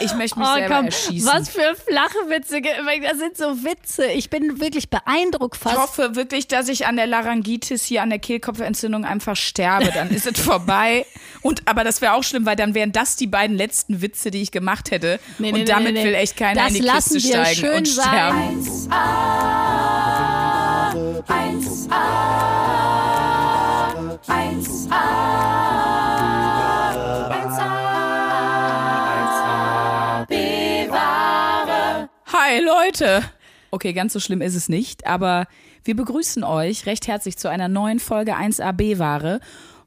Ich möchte mich oh, selber komm, erschießen. Was für flache Witze. Das sind so Witze. Ich bin wirklich beeindruckt fast. Ich hoffe wirklich, dass ich an der Laryngitis hier, an der Kehlkopfentzündung einfach sterbe. Dann ist es vorbei. Und, aber das wäre auch schlimm, weil dann wären das die beiden letzten Witze, die ich gemacht hätte. Nee, nee, und damit nee, will echt keiner das in die Kiste steigen und sterben. 1a, 1a, 1a. vorbei, Leute. Okay, ganz so schlimm ist es nicht, aber wir begrüßen euch recht herzlich zu einer neuen Folge 1AB Ware.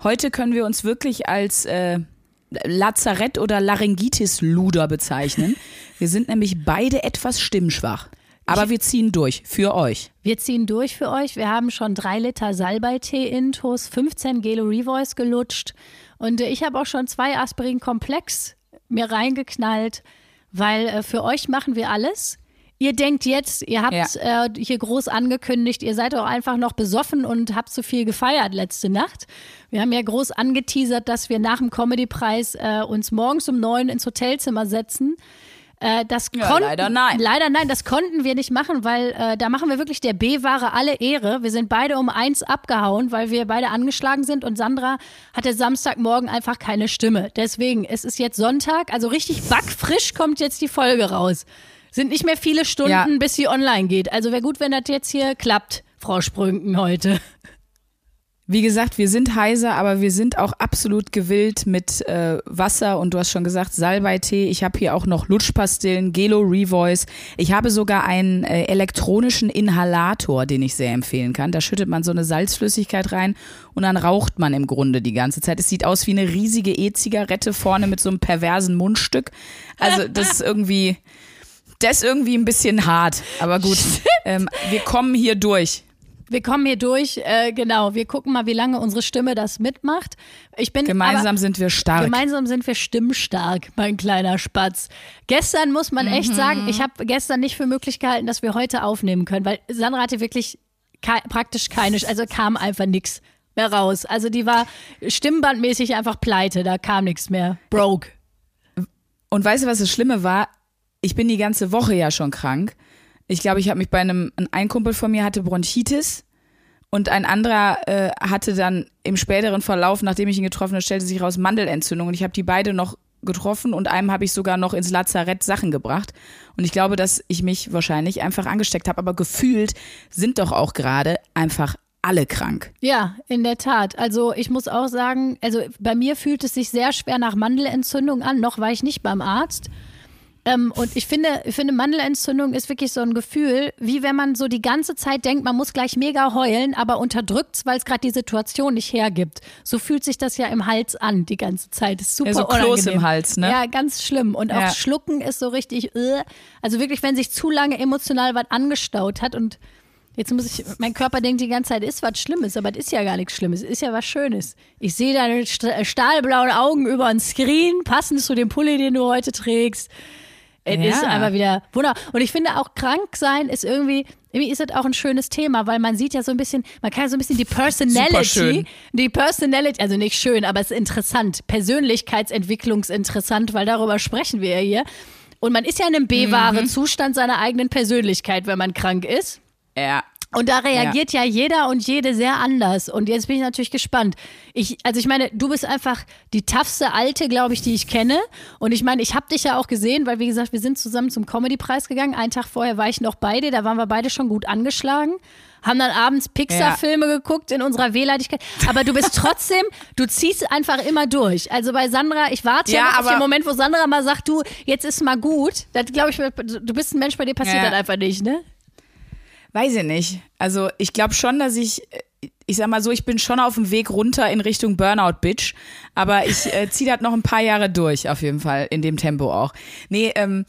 Heute können wir uns wirklich als äh, Lazarett oder Laryngitis-Luder bezeichnen. Wir sind nämlich beide etwas stimmschwach. Aber wir ziehen durch für euch. Wir ziehen durch für euch. Wir haben schon drei Liter Salbeitee-Intos, 15 Gelo Revoice gelutscht und äh, ich habe auch schon zwei Aspirin-Komplex mir reingeknallt, weil äh, für euch machen wir alles. Ihr denkt jetzt, ihr habt äh, hier groß angekündigt, ihr seid auch einfach noch besoffen und habt zu viel gefeiert letzte Nacht. Wir haben ja groß angeteasert, dass wir nach dem Comedy-Preis äh, uns morgens um neun ins Hotelzimmer setzen. Äh, das Ja, konnten, leider nein. Leider nein, das konnten wir nicht machen, weil äh, da machen wir wirklich der B-Ware alle Ehre. Wir sind beide um eins abgehauen, weil wir beide angeschlagen sind und Sandra hatte Samstagmorgen einfach keine Stimme. Deswegen, es ist jetzt Sonntag, also richtig backfrisch kommt jetzt die Folge raus. Sind nicht mehr viele Stunden, Ja. bis sie online geht. Also wäre gut, wenn das jetzt hier klappt, Frau Sprünken heute. Wie gesagt, wir sind heiser, aber wir sind auch absolut gewillt mit äh, Wasser und du hast schon gesagt, Salbeitee. Ich habe hier auch noch Lutschpastillen, Gelo Revoice. Ich habe sogar einen äh, elektronischen Inhalator, den ich sehr empfehlen kann. Da schüttet man so eine Salzflüssigkeit rein und dann raucht man im Grunde die ganze Zeit. Es sieht aus wie eine riesige E-Zigarette vorne mit so einem perversen Mundstück. Also das ist irgendwie, das ist irgendwie ein bisschen hart. Aber gut, ähm, wir kommen hier durch. Wir kommen hier durch, äh, genau. Wir gucken mal, wie lange unsere Stimme das mitmacht. Ich bin Gemeinsam sind wir stark. Gemeinsam sind wir stimmstark, mein kleiner Spatz. Gestern muss man Mhm. echt sagen, ich habe gestern nicht für möglich gehalten, dass wir heute aufnehmen können, weil Sandra hatte wirklich kei- praktisch keine, also kam einfach nichts mehr raus. Also die war stimmbandmäßig einfach pleite, da kam nichts mehr. Broke. Und weißt du, was das Schlimme war? Ich bin die ganze Woche ja schon krank. Ich glaube, ich habe mich bei einem, ein Kumpel von mir hatte Bronchitis und ein anderer äh, hatte dann im späteren Verlauf, nachdem ich ihn getroffen habe, stellte sich raus Mandelentzündung und ich habe die beide noch getroffen und einem habe ich sogar noch ins Lazarett Sachen gebracht. Und ich glaube, dass ich mich wahrscheinlich einfach angesteckt habe, aber gefühlt sind doch auch gerade einfach alle krank. Ja, in der Tat. Also ich muss auch sagen, also bei mir fühlt es sich sehr schwer nach Mandelentzündung an. Noch war ich nicht beim Arzt. Ähm, und ich finde, ich finde, Mandelentzündung ist wirklich so ein Gefühl, wie wenn man so die ganze Zeit denkt, man muss gleich mega heulen, aber unterdrückt weil es gerade die Situation nicht hergibt. So fühlt sich das ja im Hals an, die ganze Zeit. Das ist super Ja, so Kloß im Hals, ne? Ja, ganz schlimm. Und auch Ja. Schlucken ist so richtig, äh, also wirklich, wenn sich zu lange emotional was angestaut hat und Jetzt muss ich, mein Körper denkt die ganze Zeit, ist was Schlimmes, aber das ist ja gar nichts Schlimmes, ist ja was Schönes. Ich sehe deine st stahlblauen Augen über den Screen, passend zu dem Pulli, den du heute trägst. Es Ja. ist einfach wieder wunderbar. Und ich finde auch krank sein ist irgendwie, irgendwie ist das auch ein schönes Thema, weil man sieht ja so ein bisschen, man kann ja so ein bisschen die Personality, die Personality, also nicht schön, aber es ist interessant, Persönlichkeitsentwicklungsinteressant, weil darüber sprechen wir ja hier. Und man ist ja in einem B-wahre Zustand seiner eigenen Persönlichkeit, wenn man krank ist. Ja. Und da reagiert ja. jeder und jede sehr anders. Und jetzt bin ich natürlich gespannt. Ich, also ich meine, du bist einfach die toughste Alte, glaube ich, die ich kenne. Und ich meine, ich habe dich ja auch gesehen, weil wie gesagt, wir sind zusammen zum Comedy-Preis gegangen. Einen Tag vorher war ich noch bei dir, da waren wir beide schon gut angeschlagen. Haben dann abends Pixar-Filme geguckt in unserer Wehleidigkeit. Aber du bist trotzdem, du ziehst einfach immer durch. Also bei Sandra, ich warte ja, Ja, auf den Moment, wo Sandra mal sagt, du, jetzt ist mal gut. Das glaube ich, du bist ein Mensch, bei dir passiert Ja. das einfach nicht, ne? Weiß ich nicht. Also ich glaube schon, dass ich, äh, ich sag mal so, ich bin schon auf dem Weg runter in Richtung Burnout, Bitch. Aber ich äh, ziehe das noch ein paar Jahre durch, auf jeden Fall, in dem Tempo auch. Nee, ähm,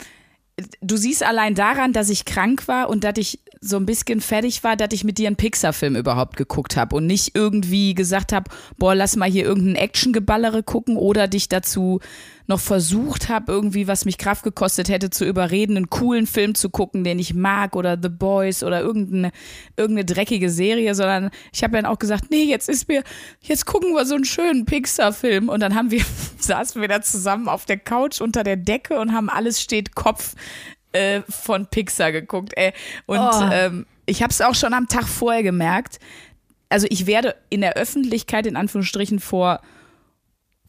du siehst allein daran, dass ich krank war und dass ich so ein bisschen fertig war, dass ich mit dir einen Pixar-Film überhaupt geguckt habe und nicht irgendwie gesagt habe, boah, lass mal hier irgendein Actiongeballere gucken oder dich dazu noch versucht habe, irgendwie, was mich Kraft gekostet hätte, zu überreden, einen coolen Film zu gucken, den ich mag oder The Boys oder irgendeine, irgendeine dreckige Serie, sondern ich habe dann auch gesagt, nee, jetzt ist mir, jetzt gucken wir so einen schönen Pixar-Film. Und dann haben wir, saßen wir da zusammen auf der Couch unter der Decke und haben alles steht Kopf äh, von Pixar geguckt, ey. Und Oh. ähm, ich habe es auch schon am Tag vorher gemerkt. Also ich werde in der Öffentlichkeit in Anführungsstrichen vor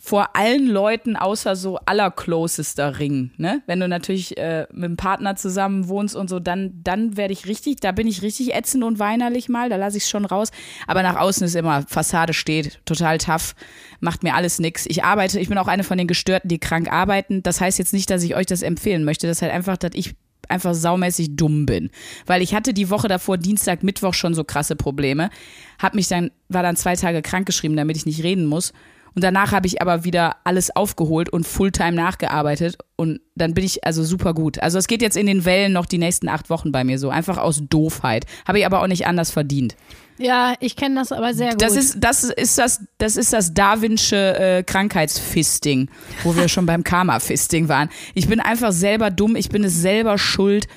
vor allen Leuten außer so allerclosester Ring, ne? Wenn du natürlich äh, mit dem Partner zusammen wohnst und so, dann, dann werde ich richtig, da bin ich richtig ätzend und weinerlich mal, da lasse ich es schon raus. Aber nach außen ist immer, Fassade steht, total tough, macht mir alles nix. Ich arbeite, ich bin auch eine von den Gestörten, die krank arbeiten. Das heißt jetzt nicht, dass ich euch das empfehlen möchte. Das ist halt einfach, dass ich einfach saumäßig dumm bin. Weil ich hatte die Woche davor, Dienstag, Mittwoch schon so krasse Probleme. Hab mich dann, war dann zwei Tage krankgeschrieben, damit ich nicht reden muss. Und danach habe ich aber wieder alles aufgeholt und Fulltime nachgearbeitet. Und dann bin ich also super gut. Also es geht jetzt in den Wellen noch die nächsten acht Wochen bei mir so. Einfach aus Doofheit. Habe ich aber auch nicht anders verdient. Ja, ich kenne das aber sehr gut. Das ist, das ist das, das ist das Darwinsche äh, Krankheitsfisting, wo wir schon beim Karma-Fisting waren. Ich bin einfach selber dumm, ich bin es selber schuld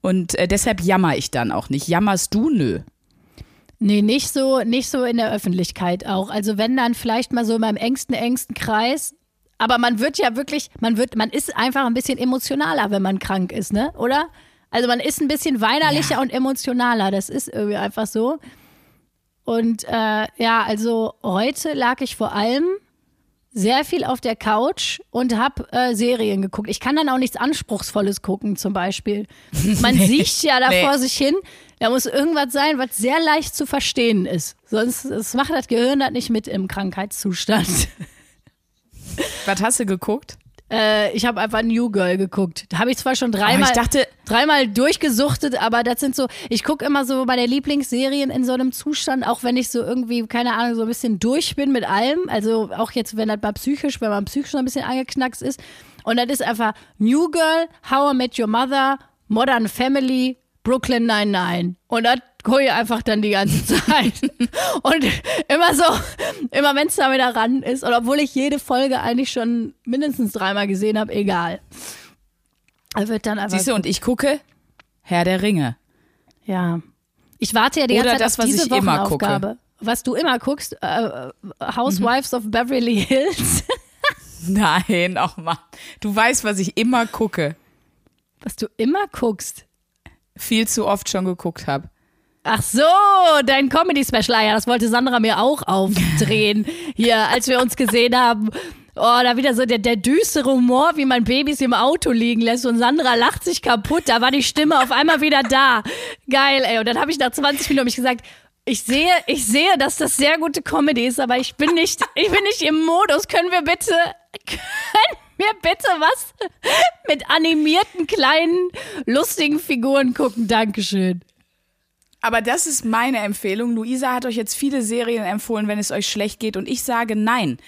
und äh, deshalb jammer ich dann auch nicht. Jammerst du? Nö. Nee, nicht so, nicht so in der Öffentlichkeit auch. Also wenn dann vielleicht mal so in meinem engsten, engsten Kreis. Aber man wird ja wirklich, man wird, man ist einfach ein bisschen emotionaler, wenn man krank ist, ne? Oder? Also man ist ein bisschen weinerlicher und emotionaler. Das ist irgendwie einfach so. Und äh, ja, also heute lag ich vor allem sehr viel auf der Couch und habe äh, Serien geguckt. Ich kann dann auch nichts Anspruchsvolles gucken, zum Beispiel. Man sieht ja da Nee. vor sich hin, da muss irgendwas sein, was sehr leicht zu verstehen ist. Sonst das macht das Gehirn das nicht mit im Krankheitszustand. Was hast du geguckt? äh, ich habe einfach New Girl geguckt. Da habe ich zwar schon dreimal, ich dachte, dreimal durchgesuchtet, aber das sind so, ich gucke immer so meine Lieblingsserien in so einem Zustand, auch wenn ich so irgendwie, keine Ahnung, so ein bisschen durch bin mit allem. Also auch jetzt, wenn das mal psychisch, wenn man psychisch noch ein bisschen angeknackst ist. Und das ist einfach New Girl, How I Met Your Mother, Modern Family, Brooklyn 99. Und das gucke ich einfach dann die ganze Zeit. und immer so, immer wenn es da wieder ran ist, und obwohl ich jede Folge eigentlich schon mindestens dreimal gesehen habe, egal. Er wird dann einfach. siehst du, und ich gucke Herr der Ringe. Ja. Ich warte ja die Oder ganze Zeit das, auf was diese ich immer gucke. Was du immer guckst, äh, Housewives of Beverly Hills. Nein, ach Mann. Du weißt, was ich immer gucke. Was du immer guckst. Viel zu oft schon geguckt habe. Ach so, dein Comedy-Special. Ah Ja, das wollte Sandra mir auch aufdrehen. Hier, als wir uns gesehen haben. Oh, da wieder so der, der düstere Humor, wie man Babys im Auto liegen lässt und Sandra lacht sich kaputt. Da war die Stimme auf einmal wieder da. Geil, ey. Und dann habe ich nach 20 Minuten mich gesagt, ich sehe, ich sehe, dass das sehr gute Comedy ist, aber ich bin nicht, ich bin nicht im Modus. Können wir bitte, wir bitte was mit animierten kleinen lustigen Figuren gucken? Dankeschön. Aber das ist meine Empfehlung. Luisa hat euch jetzt viele Serien empfohlen, wenn es euch schlecht geht. Und ich sage nein.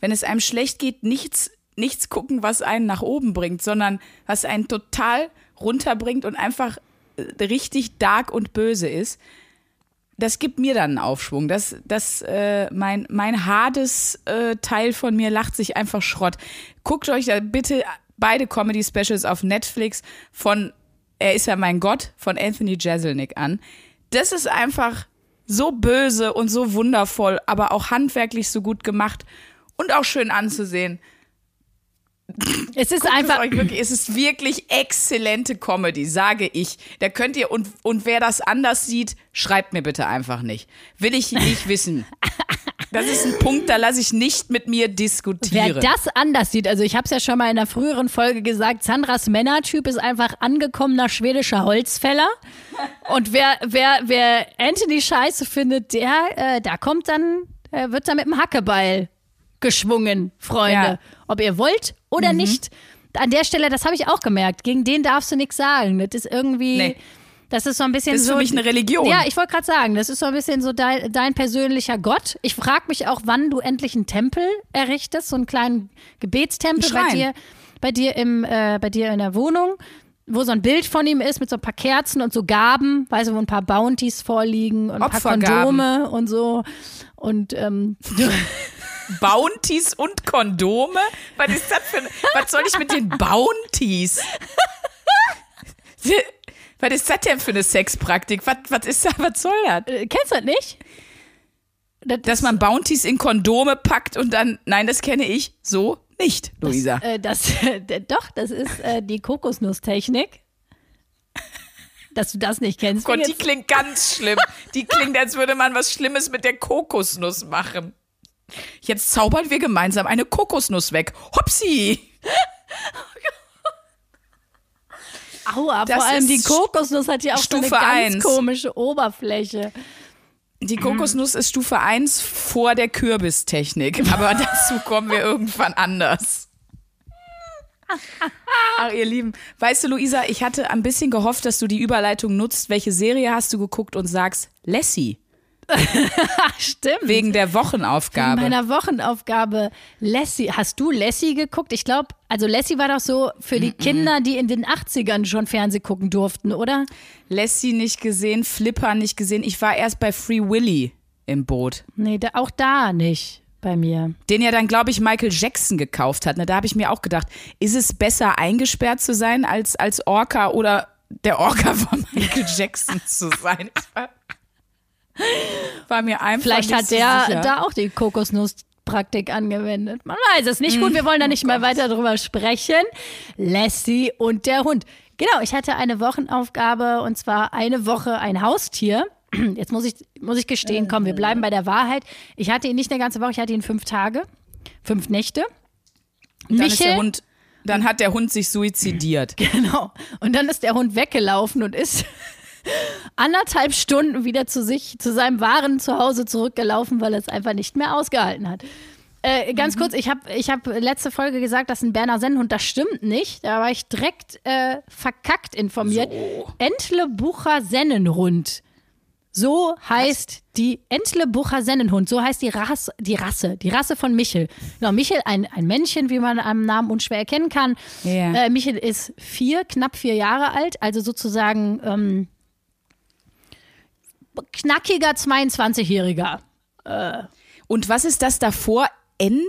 Wenn es einem schlecht geht, nichts, nichts gucken, was einen nach oben bringt, sondern was einen total runterbringt und einfach äh, richtig dark und böse ist. Das gibt mir dann einen Aufschwung. Das, das, äh, mein, mein hades äh, Teil von mir lacht sich einfach Schrott. Guckt euch da bitte beide Comedy-Specials auf Netflix von Er ist ja mein Gott von Anthony Jeselnik an. Das ist einfach so böse und so wundervoll, aber auch handwerklich so gut gemacht und auch schön anzusehen. Es ist Guckt einfach, es wirklich, es ist wirklich exzellente Comedy, sage ich. Da könnt ihr, und, und wer das anders sieht, schreibt mir bitte einfach nicht. Will ich nicht wissen. Das ist ein Punkt, da lasse ich nicht mit mir diskutieren. Wer das anders sieht, also ich habe es ja schon mal in einer früheren Folge gesagt, Sandras Männertyp ist einfach angekommener schwedischer Holzfäller. Und wer, wer, wer Anthony scheiße findet, der, äh, da kommt dann, äh, wird dann mit dem Hackebeil geschwungen, Freunde. Ja. Ob ihr wollt oder nicht. An der Stelle, das habe ich auch gemerkt, gegen den darfst du nichts sagen. Das ist irgendwie. Nee. Das ist so ein bisschen Das ist so. für mich eine Religion. Ja, ich wollte gerade sagen, das ist so ein bisschen so dein, dein persönlicher Gott. Ich frage mich auch, wann du endlich einen Tempel errichtest, so einen kleinen Gebetstempel Ein bei dir, bei dir im, äh, bei dir in der Wohnung, wo so ein Bild von ihm ist mit so ein paar Kerzen und so Gaben, weißt du, wo ein paar Bounties vorliegen und ein paar. Kondome und so. Und ähm, Bounties und Kondome? Was ist das für Was soll ich mit den Bounties? Was ist das denn für eine Sexpraktik? Was, was ist da, was soll das? Äh, kennst du das nicht? Das Dass man Bounties in Kondome packt und dann, nein, das kenne ich so nicht, Luisa. Das, äh, das doch, das ist äh, die Kokosnusstechnik. Dass du das nicht kennst. Gott, die klingt ganz schlimm. Die klingt, als würde man was Schlimmes mit der Kokosnuss machen. Jetzt zaubern wir gemeinsam eine Kokosnuss weg. Hopsi! Aua, das vor allem die Kokosnuss hat ja auch Stufe so eine ganz 1. komische Oberfläche. Die Kokosnuss ist Stufe 1 vor der Kürbistechnik, aber dazu kommen wir irgendwann anders. Ach, ihr Lieben. Weißt du, Luisa, ich hatte ein bisschen gehofft, dass du die Überleitung nutzt. Welche Serie hast du geguckt und sagst Lassie? Stimmt. Wegen der Wochenaufgabe. Wegen meiner Wochenaufgabe. Lassie. Hast du Lassie geguckt? Ich glaube, also Lassie war doch so für die mm -mm. Kinder, die in den 80ern schon Fernseh gucken durften, oder? Lassie nicht gesehen, Flipper nicht gesehen. Ich war erst bei Free Willy im Boot. Nee, da, auch da nicht bei mir. Den ja dann, glaube ich, Michael Jackson gekauft hat. Ne? Da habe ich mir auch gedacht, ist es besser eingesperrt zu sein als als Orca oder der Orca von Michael Jackson zu sein? War mir einfach Vielleicht hat der sicher. da auch die Kokosnusspraktik angewendet. Man weiß es nicht. Gut, wir wollen da nicht oh mehr weiter drüber sprechen. Lassie und der Hund. Genau, ich hatte eine Wochenaufgabe und zwar eine Woche ein Haustier. Jetzt muss ich, muss ich gestehen, komm, wir bleiben bei der Wahrheit. Ich hatte ihn nicht eine ganze Woche, ich hatte ihn fünf Tage, fünf Nächte. Dann Michel, ist der Hund, dann hat der Hund sich suizidiert. Genau. Und dann ist der Hund weggelaufen und ist anderthalb Stunden wieder zu sich, zu seinem wahren Zuhause zurückgelaufen, weil er es einfach nicht mehr ausgehalten hat. Äh, ganz mhm. kurz, ich habe ich hab letzte Folge gesagt, das ist ein Berner Sennenhund. Das stimmt nicht. Da war ich direkt äh, verkackt informiert. So. Entlebucher Sennenhund. So heißt Was? die Entlebucher Sennenhund. So heißt die Rasse, die Rasse, die Rasse von Michel. Genau, Michel, ein, ein Männchen, wie man am Namen unschwer erkennen kann. Yeah. Äh, Michel ist vier, knapp vier Jahre alt, also sozusagen ähm, knackiger 22-Jähriger. Äh. Und was ist das davor? En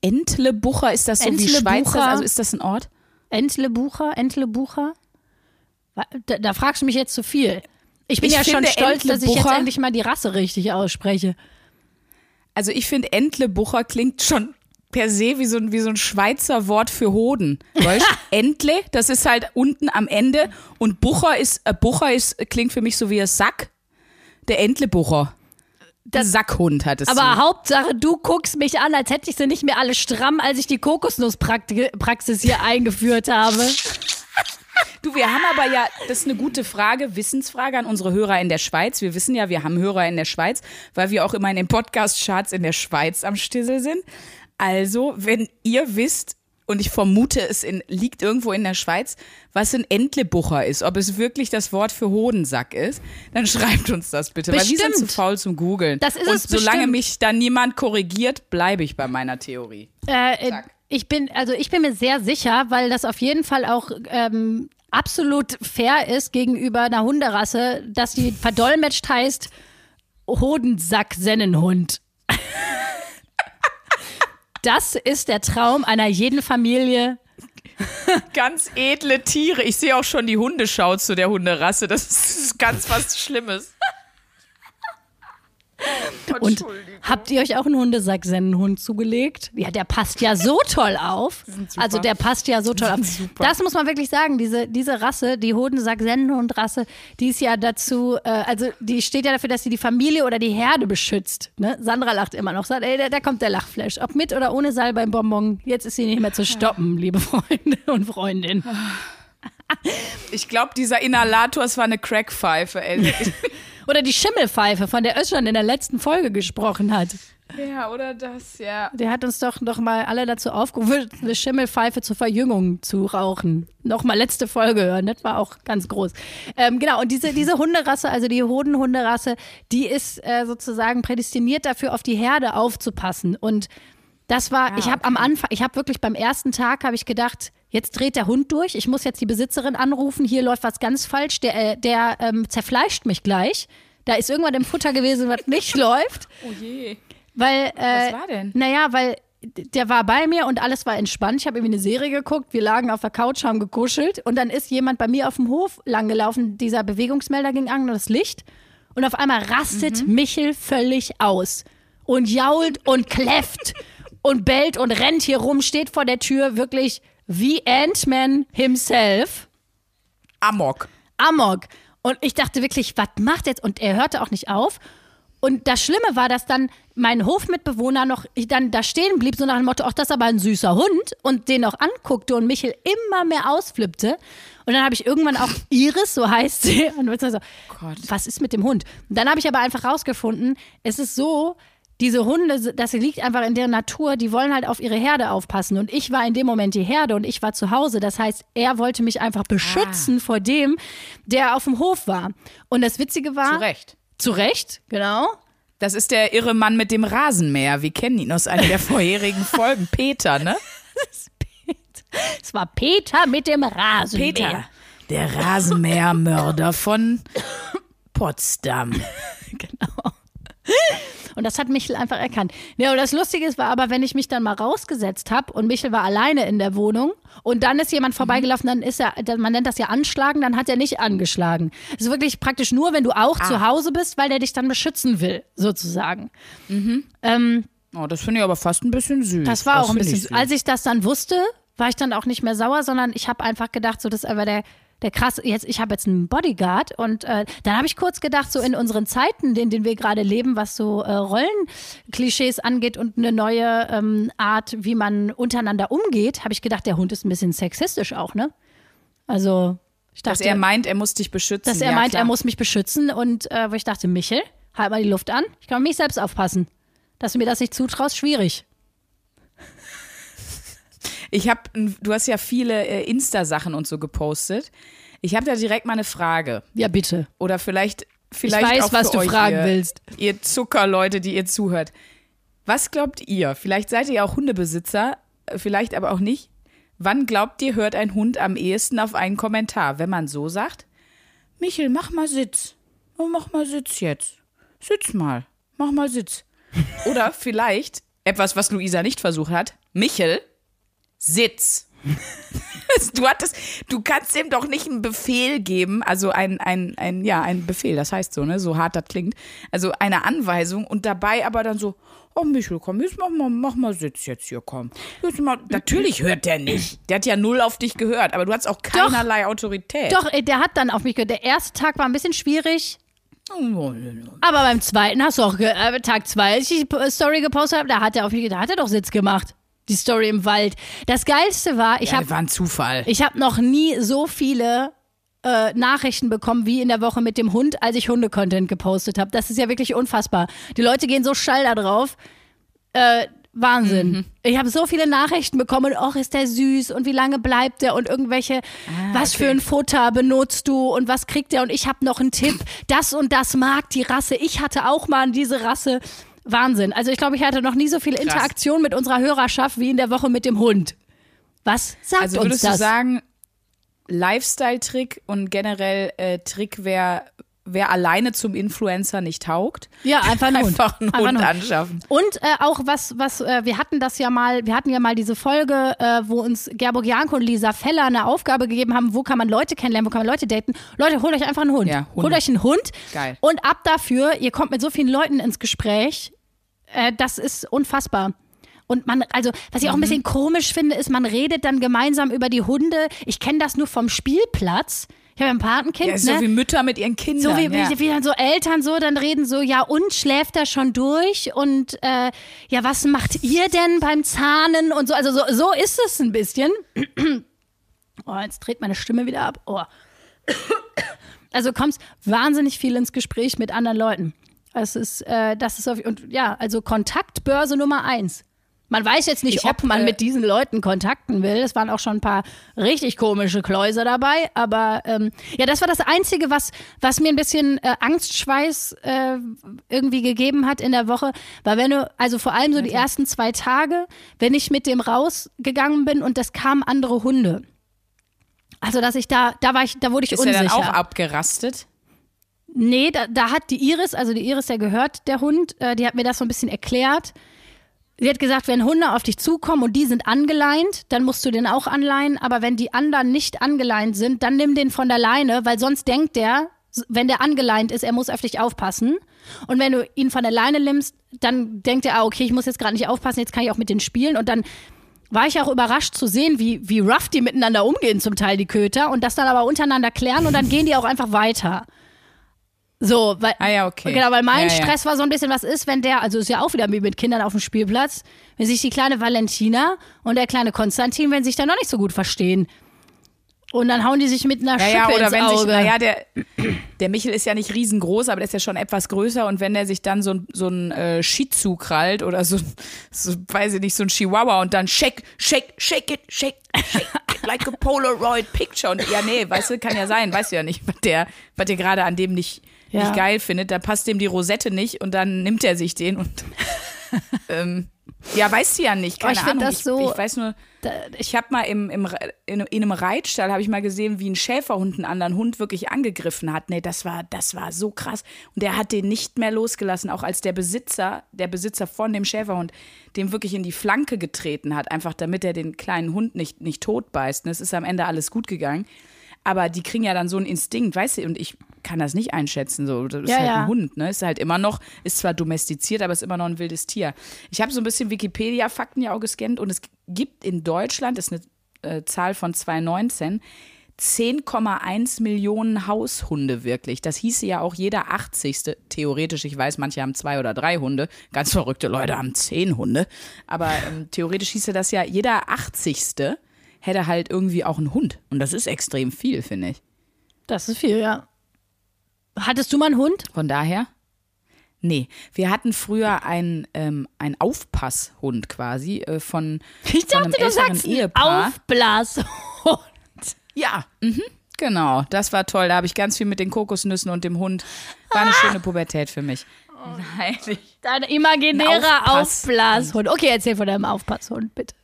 Entlebucher, ist das so wie Schweizer? Also ist das ein Ort? Entlebucher, Entlebucher? Da, da fragst du mich jetzt zu viel. Ich bin ich ja schon stolz, dass ich jetzt endlich mal die Rasse richtig ausspreche. Also ich finde Entlebucher klingt schon per se wie so, ein, wie so ein Schweizer Wort für Hoden. Weißt? Entle, das ist halt unten am Ende und Bucher ist, äh, Bucher ist, klingt für mich so wie ein Sack. Der Entlebucher. Der Sackhund hat es. Aber so. Hauptsache, du guckst mich an, als hätte ich sie nicht mehr alle stramm, als ich die Kokosnusspraxis hier eingeführt habe. Du, wir haben aber ja, das ist eine gute Frage, Wissensfrage an unsere Hörer in der Schweiz. Wir wissen ja, wir haben Hörer in der Schweiz, weil wir auch immer in den Podcast-Charts in der Schweiz am Stissel sind. Also, wenn ihr wisst, und ich vermute, es in, liegt irgendwo in der Schweiz, was ein Entlebucher ist, ob es wirklich das Wort für Hodensack ist, dann schreibt uns das bitte, bestimmt. weil wir sind zu faul zum Googeln. Das ist und es solange bestimmt. mich dann niemand korrigiert, bleibe ich bei meiner Theorie. Äh, äh ich bin, also ich bin mir sehr sicher, weil das auf jeden Fall auch ähm, absolut fair ist gegenüber einer Hunderasse, dass die verdolmetscht heißt Hodensack-Sennenhund. Das ist der Traum einer jeden Familie. Ganz edle Tiere. Ich sehe auch schon die Hundeschau zu der Hunderasse. Das ist ganz was Schlimmes. Und habt ihr euch auch einen Hundesack-Sennenhund zugelegt? Ja, der passt ja so toll auf. Also der passt ja so toll auf. Super. Das muss man wirklich sagen. Diese, diese Rasse, die Hodensack-Sennenhund-Rasse, die ist ja dazu, äh, also die steht ja dafür, dass sie die Familie oder die Herde beschützt. Ne? Sandra lacht immer noch, sagt, ey, da, da kommt der Lachflash. Ob mit oder ohne Salbeibonbon, jetzt ist sie nicht mehr zu stoppen, liebe Freunde und Freundinnen. Ich glaube, dieser Inhalator, es war eine Crackpfeife, ey. Oder die Schimmelpfeife, von der Özcan in der letzten Folge gesprochen hat. Ja, oder das, ja. Der hat uns doch noch mal alle dazu aufgerufen, eine Schimmelpfeife zur Verjüngung zu rauchen. Nochmal letzte Folge hören, das war auch ganz groß. Ähm, genau, und diese, diese Hunderasse, also die Hodenhunderasse, die ist äh, sozusagen prädestiniert dafür, auf die Herde aufzupassen. Und das war, ah, ich habe okay. am Anfang, ich habe wirklich beim ersten Tag, habe ich gedacht, jetzt dreht der Hund durch, ich muss jetzt die Besitzerin anrufen, hier läuft was ganz falsch, der, äh, der ähm, zerfleischt mich gleich. Da ist irgendwann im Futter gewesen, was nicht läuft. Oh je. Weil, äh, Was war denn? Naja, weil der war bei mir und alles war entspannt. Ich habe irgendwie eine Serie geguckt, wir lagen auf der Couch, haben gekuschelt und dann ist jemand bei mir auf dem Hof langgelaufen. Dieser Bewegungsmelder ging an und das Licht. Und auf einmal rastet Mhm. Michel völlig aus und jault und kläfft und bellt und rennt hier rum, steht vor der Tür, wirklich wie Ant-Man himself. Amok. Amok. Und ich dachte wirklich, was macht jetzt? Und er hörte auch nicht auf. Und das Schlimme war, dass dann mein Hofmitbewohner noch dann da stehen blieb, so nach dem Motto, ach, das ist aber ein süßer Hund und den auch anguckte und Michel immer mehr ausflippte. Und dann habe ich irgendwann auch Iris, so heißt sie, und ich so, Gott. was ist mit dem Hund? Und dann habe ich aber einfach rausgefunden, es ist so, diese Hunde, das liegt einfach in der Natur, die wollen halt auf ihre Herde aufpassen. Und ich war in dem Moment die Herde und ich war zu Hause. Das heißt, er wollte mich einfach beschützen vor dem, der auf dem Hof war. Und das Witzige war. Zu Recht. Zu Recht, genau. Das ist der irre Mann mit dem Rasenmäher. Wir kennen ihn aus einer der vorherigen Folgen. Peter, ne? Es war Peter mit dem Rasenmäher. Peter. Der Rasenmähermörder von Potsdam. Genau. Und das hat Michel einfach erkannt. Ja, und das Lustige ist, war aber, wenn ich mich dann mal rausgesetzt habe und Michel war alleine in der Wohnung und dann ist jemand vorbeigelaufen, dann ist er, man nennt das ja anschlagen, dann hat er nicht angeschlagen. Das ist wirklich praktisch nur, wenn du auch Ah. zu Hause bist, weil der dich dann beschützen will, sozusagen. Ähm, Oh, das finde ich aber fast ein bisschen süß. das war auch ein bisschen. süß. Als ich das dann wusste, war ich dann auch nicht mehr sauer, sondern ich habe einfach gedacht, so das ist aber der der krass. Jetzt ich habe jetzt einen Bodyguard und äh, dann habe ich kurz gedacht, so in unseren Zeiten, in denen wir gerade leben, was so äh, Rollenklischees angeht und eine neue ähm, Art, wie man untereinander umgeht, habe ich gedacht, der Hund ist ein bisschen sexistisch auch, ne? Also ich Dass dachte, er meint, er muss dich beschützen. dass er ja, meint, klar. er muss mich beschützen und äh, wo ich dachte, Michel, halt mal die Luft an. Ich kann auf mich selbst aufpassen. Dass du mir das nicht zutraust, schwierig. Ich habe, du hast ja viele äh, Insta-Sachen und so gepostet. Ich habe da direkt mal eine Frage. Ja, bitte. Oder vielleicht, vielleicht weiß, auch was du euch, fragen ihr, willst. Ihr Zuckerleute, die ihr zuhört. Was glaubt ihr? Vielleicht seid ihr auch Hundebesitzer, äh, vielleicht aber auch nicht. Wann glaubt ihr, hört ein Hund am ehesten auf einen Kommentar? Wenn man so sagt, Michel, mach mal Sitz. Oh, mach mal Sitz jetzt. Sitz mal. Mach mal Sitz. Oder vielleicht etwas, was Luisa nicht versucht hat. Michel, Sitz. Du hattest, du kannst ihm doch nicht einen Befehl geben, also ein, ein, ein, ja, ein Befehl, das heißt so, ne, so hart das klingt. Also eine Anweisung und dabei aber dann so, oh Michel, komm, jetzt mach mal, mach mal Sitz jetzt hier, komm. Jetzt mal, natürlich hört der nicht. Der hat ja null auf dich gehört, aber du hast auch keinerlei Autorität. Doch, äh, der hat dann auf mich gehört. Der erste Tag war ein bisschen schwierig. Aber beim zweiten hast du auch, äh, Tag zwei, als ich die Story gepostet habe, da hat er auf mich, da hat er doch Sitz gemacht. Die Story im Wald. Das Geilste war, ich Ja, habe war ein Zufall. ich hab noch nie so viele äh, Nachrichten bekommen wie in der Woche mit dem Hund, als ich Hunde-Content gepostet habe. Das ist ja wirklich unfassbar. Die Leute gehen so schall da drauf. Äh, Wahnsinn. Mhm. Ich habe so viele Nachrichten bekommen, och, ist der süß und wie lange bleibt der und irgendwelche, was Ah, okay. für ein Futter benutzt du und was kriegt der und ich habe noch einen Tipp, das und das mag die Rasse. Ich hatte auch mal diese Rasse. Wahnsinn. Also ich glaube, ich hatte noch nie so viel Interaktion mit unserer Hörerschaft wie in der Woche mit dem Hund. Was sagt Also uns würdest das? du sagen, Lifestyle-Trick und generell äh, Trick, wer, wer alleine zum Influencer nicht taugt? Ja, einfach einen Hund. Einfach einen Hund einen anschaffen. Und äh, auch was, was, äh, wir hatten das ja mal, wir hatten ja mal diese Folge, äh, wo uns Gerburg Janko und Lisa Feller eine Aufgabe gegeben haben, wo kann man Leute kennenlernen, wo kann man Leute daten. Leute, holt euch einfach einen Hund. Ja, holt euch einen Hund. Geil. Und ab dafür, ihr kommt mit so vielen Leuten ins Gespräch, äh, das ist unfassbar. Und man, also, was ich auch ein Mhm. bisschen komisch finde, ist, man redet dann gemeinsam über die Hunde. Ich kenne das nur vom Spielplatz. Ich habe ja ein Patenkind, Ja, ist ne? so wie Mütter mit ihren Kindern. So wie, ja. wie, wie dann so Eltern so dann reden so, ja und schläft er schon durch und äh, ja was macht ihr denn beim Zahnen und so, also so, so ist es ein bisschen. Oh, jetzt dreht meine Stimme wieder ab. Oh. Also kommst wahnsinnig viel ins Gespräch mit anderen Leuten. Das ist, äh, das ist auf, und ja, also Kontaktbörse Nummer eins. Man weiß jetzt nicht, Ich ob hab, man äh, mit diesen Leuten kontakten will. Es waren auch schon ein paar richtig komische Kläuser dabei. Aber ähm, ja, das war das Einzige, was, was mir ein bisschen äh, Angstschweiß äh, irgendwie gegeben hat in der Woche. Weil wenn du, also vor allem so die ersten zwei Tage, wenn ich mit dem rausgegangen bin und es kamen andere Hunde. Also, dass ich da, da war ich, da wurde ich Ist er unsicher. dann auch abgerastet? Nee, da, da hat die Iris, also die Iris, der gehört, der Hund, äh, die hat mir das so ein bisschen erklärt. Sie hat gesagt, wenn Hunde auf dich zukommen und die sind angeleint, dann musst du den auch anleihen. Aber wenn die anderen nicht angeleint sind, dann nimm den von der Leine, weil sonst denkt der, wenn der angeleint ist, er muss auf dich aufpassen. Und wenn du ihn von der Leine nimmst, dann denkt er, ah, okay, ich muss jetzt gerade nicht aufpassen, jetzt kann ich auch mit denen spielen. Und dann war ich auch überrascht zu sehen, wie, wie rough die miteinander umgehen, zum Teil die Köter, und das dann aber untereinander klären und dann gehen die auch einfach weiter. So, weil, ah ja, okay. genau, weil mein ja, ja. Stress war so ein bisschen, was ist, wenn der, also ist ja auch wieder wie mit Kindern auf dem Spielplatz, wenn sich die kleine Valentina und der kleine Konstantin, wenn sich da noch nicht so gut verstehen. Und dann hauen die sich mit einer Ja, Schippe ja, oder ins wenn Auge. sich, naja, der, der Michel ist ja nicht riesengroß, aber der ist ja schon etwas größer und wenn der sich dann so ein, so ein äh, Shih Tzu krallt oder so, so, weiß ich nicht, so ein Chihuahua und dann shake, shake, shake it, shake, shake like a Polaroid picture und ja, nee, weißt du, kann ja sein, weißt du ja nicht, was der, was der gerade an dem nicht, Ja. nicht geil findet, da passt dem die Rosette nicht und dann nimmt er sich den und ähm, ja, weißt du ja nicht, Oh, keine ich find Ahnung. das ich, so- ich weiß nur, ich habe mal im, im, in, in einem Reitstall habe ich mal gesehen, wie ein Schäferhund einen anderen Hund wirklich angegriffen hat. Nee, das war, das war so krass. Und der hat den nicht mehr losgelassen, auch als der Besitzer, der Besitzer von dem Schäferhund, dem wirklich in die Flanke getreten hat, einfach damit er den kleinen Hund nicht, nicht tot beißt. Und es ist am Ende alles gut gegangen. Aber die kriegen ja dann so einen Instinkt, weißt du, und ich kann das nicht einschätzen. So, das ist Ja, halt ja. ein Hund, ne? Ist halt immer noch, ist zwar domestiziert, aber ist immer noch ein wildes Tier. Ich habe so ein bisschen Wikipedia-Fakten ja auch gescannt und es gibt in Deutschland, ist eine äh, Zahl von 2019, 10,1 Millionen Haushunde wirklich. Das hieße ja auch jeder 80. Theoretisch, ich weiß, manche haben zwei oder drei Hunde. Ganz verrückte Leute haben zehn Hunde. Aber ähm, theoretisch hieße das ja, jeder 80. hätte halt irgendwie auch einen Hund. Und das ist extrem viel, finde ich. Das ist viel, ja. Hattest du mal einen Hund? Von daher? Nee, wir hatten früher einen, ähm, einen Aufpasshund quasi äh, von, Ich von einem dachte, du sagst Ehepaar. Aufblas. Ja, mhm, genau. Das war toll. Da habe ich ganz viel mit den Kokosnüssen und dem Hund. War eine schöne Pubertät für mich. Nein, ich, Dein imaginärer Ein Aufpass- Aufblaszhund. Okay, erzähl von deinem Aufpasshund, bitte.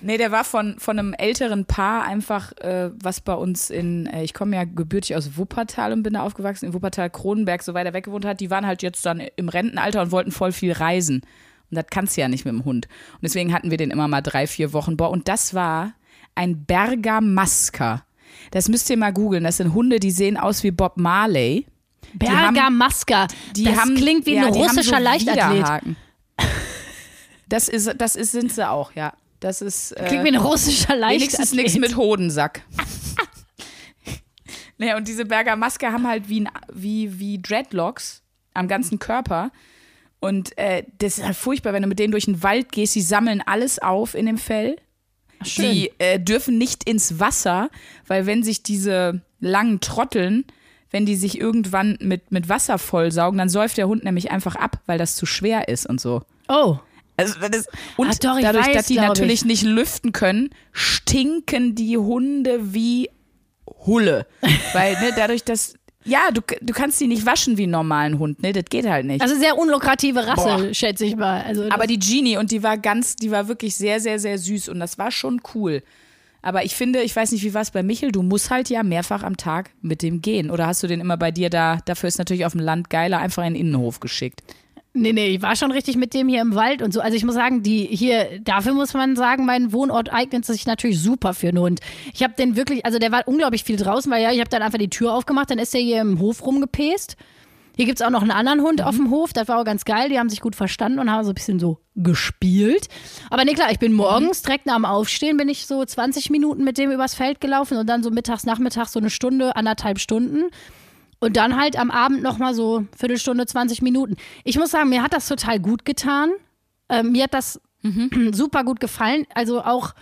Nee, der war von, von einem älteren Paar einfach, äh, was bei uns in, äh, ich komme ja gebürtig aus Wuppertal und bin da aufgewachsen, in Wuppertal, Kronenberg, so weiter weg gewohnt hat. Die waren halt jetzt dann im Rentenalter und wollten voll viel reisen. Und das kannst du ja nicht mit dem Hund. Und deswegen hatten wir den immer mal drei, vier Wochen. Boah, und das war ein Bergamasca. Das müsst ihr mal googeln. Das sind Hunde, die sehen aus wie Bob Marley. Bergamaska. Die das haben, klingt wie ja, ein russischer so Leichtathlet. Das ist, das ist, sind sie auch, ja. Das ist äh, Klingt wie ein russischer wenigstens Leichtathlet. nichts mit Hodensack. naja, und diese Bergamasque haben halt wie, ein, wie, wie Dreadlocks am ganzen Körper. Und äh, das ist halt furchtbar, wenn du mit denen durch den Wald gehst, die sammeln alles auf in dem Fell. Schön. Die äh, dürfen nicht ins Wasser, weil wenn sich diese langen Trotteln, wenn die sich irgendwann mit, mit Wasser vollsaugen, dann säuft der Hund nämlich einfach ab, weil das zu schwer ist und so. Oh. Also das und Ach doch, dadurch, weiß, dass die natürlich ich. nicht lüften können, stinken die Hunde wie Hulle. Weil, ne, dadurch, dass, ja, du, du kannst die nicht waschen wie einen normalen Hund, ne, das geht halt nicht. Also sehr unlukrative Rasse, Boah. schätze ich mal. Also Aber die Genie, und die war ganz, die war wirklich sehr, sehr, sehr süß und das war schon cool. Aber ich finde, ich weiß nicht, wie war es bei Michel, du musst halt ja mehrfach am Tag mit dem gehen. Oder hast du den immer bei dir da, dafür ist natürlich auf dem Land geiler, einfach in den Innenhof geschickt. Nee, nee, ich war schon richtig mit dem hier im Wald und so. Also ich muss sagen, die hier, dafür muss man sagen, mein Wohnort eignet sich natürlich super für einen Hund. Ich habe den wirklich, also der war unglaublich viel draußen, weil ja, ich habe dann einfach die Tür aufgemacht, dann ist der hier im Hof rumgepest. Hier gibt's auch noch einen anderen Hund auf dem Hof, das war auch ganz geil, die haben sich gut verstanden und haben so ein bisschen so gespielt. Aber nee, klar, ich bin morgens direkt nach dem Aufstehen, bin ich so 20 Minuten mit dem übers Feld gelaufen und dann so mittags, nachmittags so eine Stunde, anderthalb Stunden. Und dann halt am Abend nochmal so Viertelstunde, 20 Minuten. Ich muss sagen, mir hat das total gut getan. Ähm, mir hat das super gut gefallen. Also auch,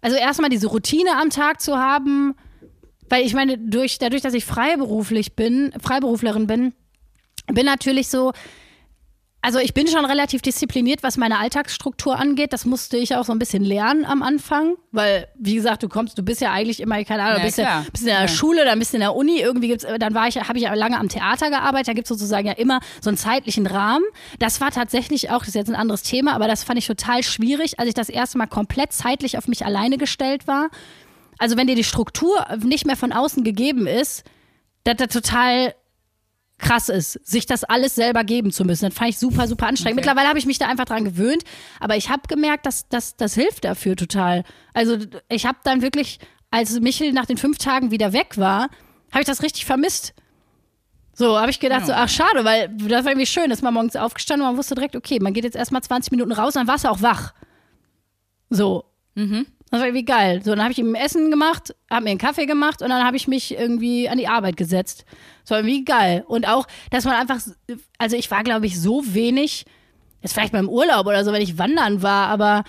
also erstmal diese Routine am Tag zu haben, weil ich meine, durch, dadurch, dass ich freiberuflich bin, Freiberuflerin bin, bin natürlich so, also ich bin schon relativ diszipliniert, was meine Alltagsstruktur angeht. Das musste ich auch so ein bisschen lernen am Anfang, weil, wie gesagt, du kommst, du bist ja eigentlich immer, keine Ahnung, Ja, bist, ja, bist in der Ja. Schule, dann bist du in der Uni, irgendwie gibt's, dann war ich, habe ich ja lange am Theater gearbeitet, da gibt's sozusagen ja immer so einen zeitlichen Rahmen. Das war tatsächlich auch, das ist jetzt ein anderes Thema, aber das fand ich total schwierig, als ich das erste Mal komplett zeitlich auf mich alleine gestellt war. Also wenn dir die Struktur nicht mehr von außen gegeben ist, das das total krass ist, sich das alles selber geben zu müssen. Das fand ich super, super anstrengend. Okay. Mittlerweile habe ich mich da einfach dran gewöhnt, aber ich habe gemerkt, dass, dass das hilft dafür total. Also ich habe dann wirklich, als Michel nach den fünf Tagen wieder weg war, habe ich das richtig vermisst. So, habe ich gedacht, so, ach schade, weil das war irgendwie schön, dass man morgens aufgestanden und man wusste direkt, okay, man geht jetzt erstmal 20 Minuten raus, dann warst du auch wach. So. Das war irgendwie geil. So, dann habe ich ihm Essen gemacht, habe mir einen Kaffee gemacht und dann habe ich mich irgendwie an die Arbeit gesetzt. Das war irgendwie geil. Und auch, dass man einfach, also ich war, glaube ich, so wenig, jetzt vielleicht beim Urlaub oder so, wenn ich wandern war, aber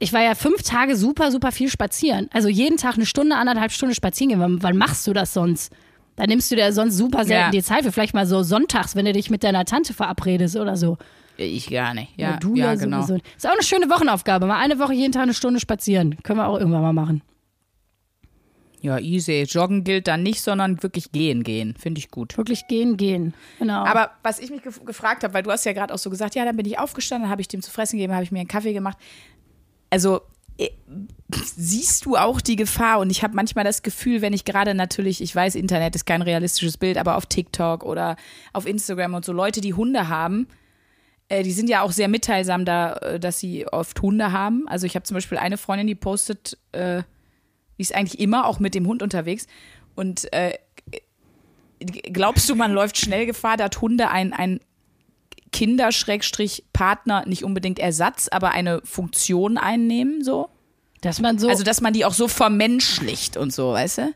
ich war ja fünf Tage super, super viel spazieren. Also jeden Tag eine Stunde, anderthalb Stunden spazieren gehen. Wann, wann machst du das sonst? Da nimmst du dir sonst super selten Ja. die Zeit für. Vielleicht mal so sonntags, wenn du dich mit deiner Tante verabredest oder so. Ich gar nicht. Ja, du ja, ja genau. sowieso. Ist auch eine schöne Wochenaufgabe. Mal eine Woche jeden Tag eine Stunde spazieren. Können wir auch irgendwann mal machen. Ja, easy. Joggen gilt dann nicht, sondern wirklich gehen gehen. Finde ich gut. Wirklich gehen, gehen. Genau. Aber was ich mich gef gefragt habe, weil du hast ja gerade auch so gesagt, ja, dann bin ich aufgestanden, habe ich dem zu fressen gegeben, habe ich mir einen Kaffee gemacht. Also äh, siehst du auch die Gefahr und ich habe manchmal das Gefühl, wenn ich gerade natürlich, ich weiß, Internet ist kein realistisches Bild, aber auf TikTok oder auf Instagram und so Leute, die Hunde haben, äh, die sind ja auch sehr mitteilsam da, äh, dass sie oft Hunde haben. Also ich habe zum Beispiel eine Freundin, die postet, äh, die ist eigentlich immer auch mit dem Hund unterwegs und äh, glaubst du, man läuft schnell Gefahr, dass Hunde ein, ein Kinder-Partner, nicht unbedingt Ersatz, aber eine Funktion einnehmen, so? dass man so. Also, dass man die auch so vermenschlicht und so, weißt du?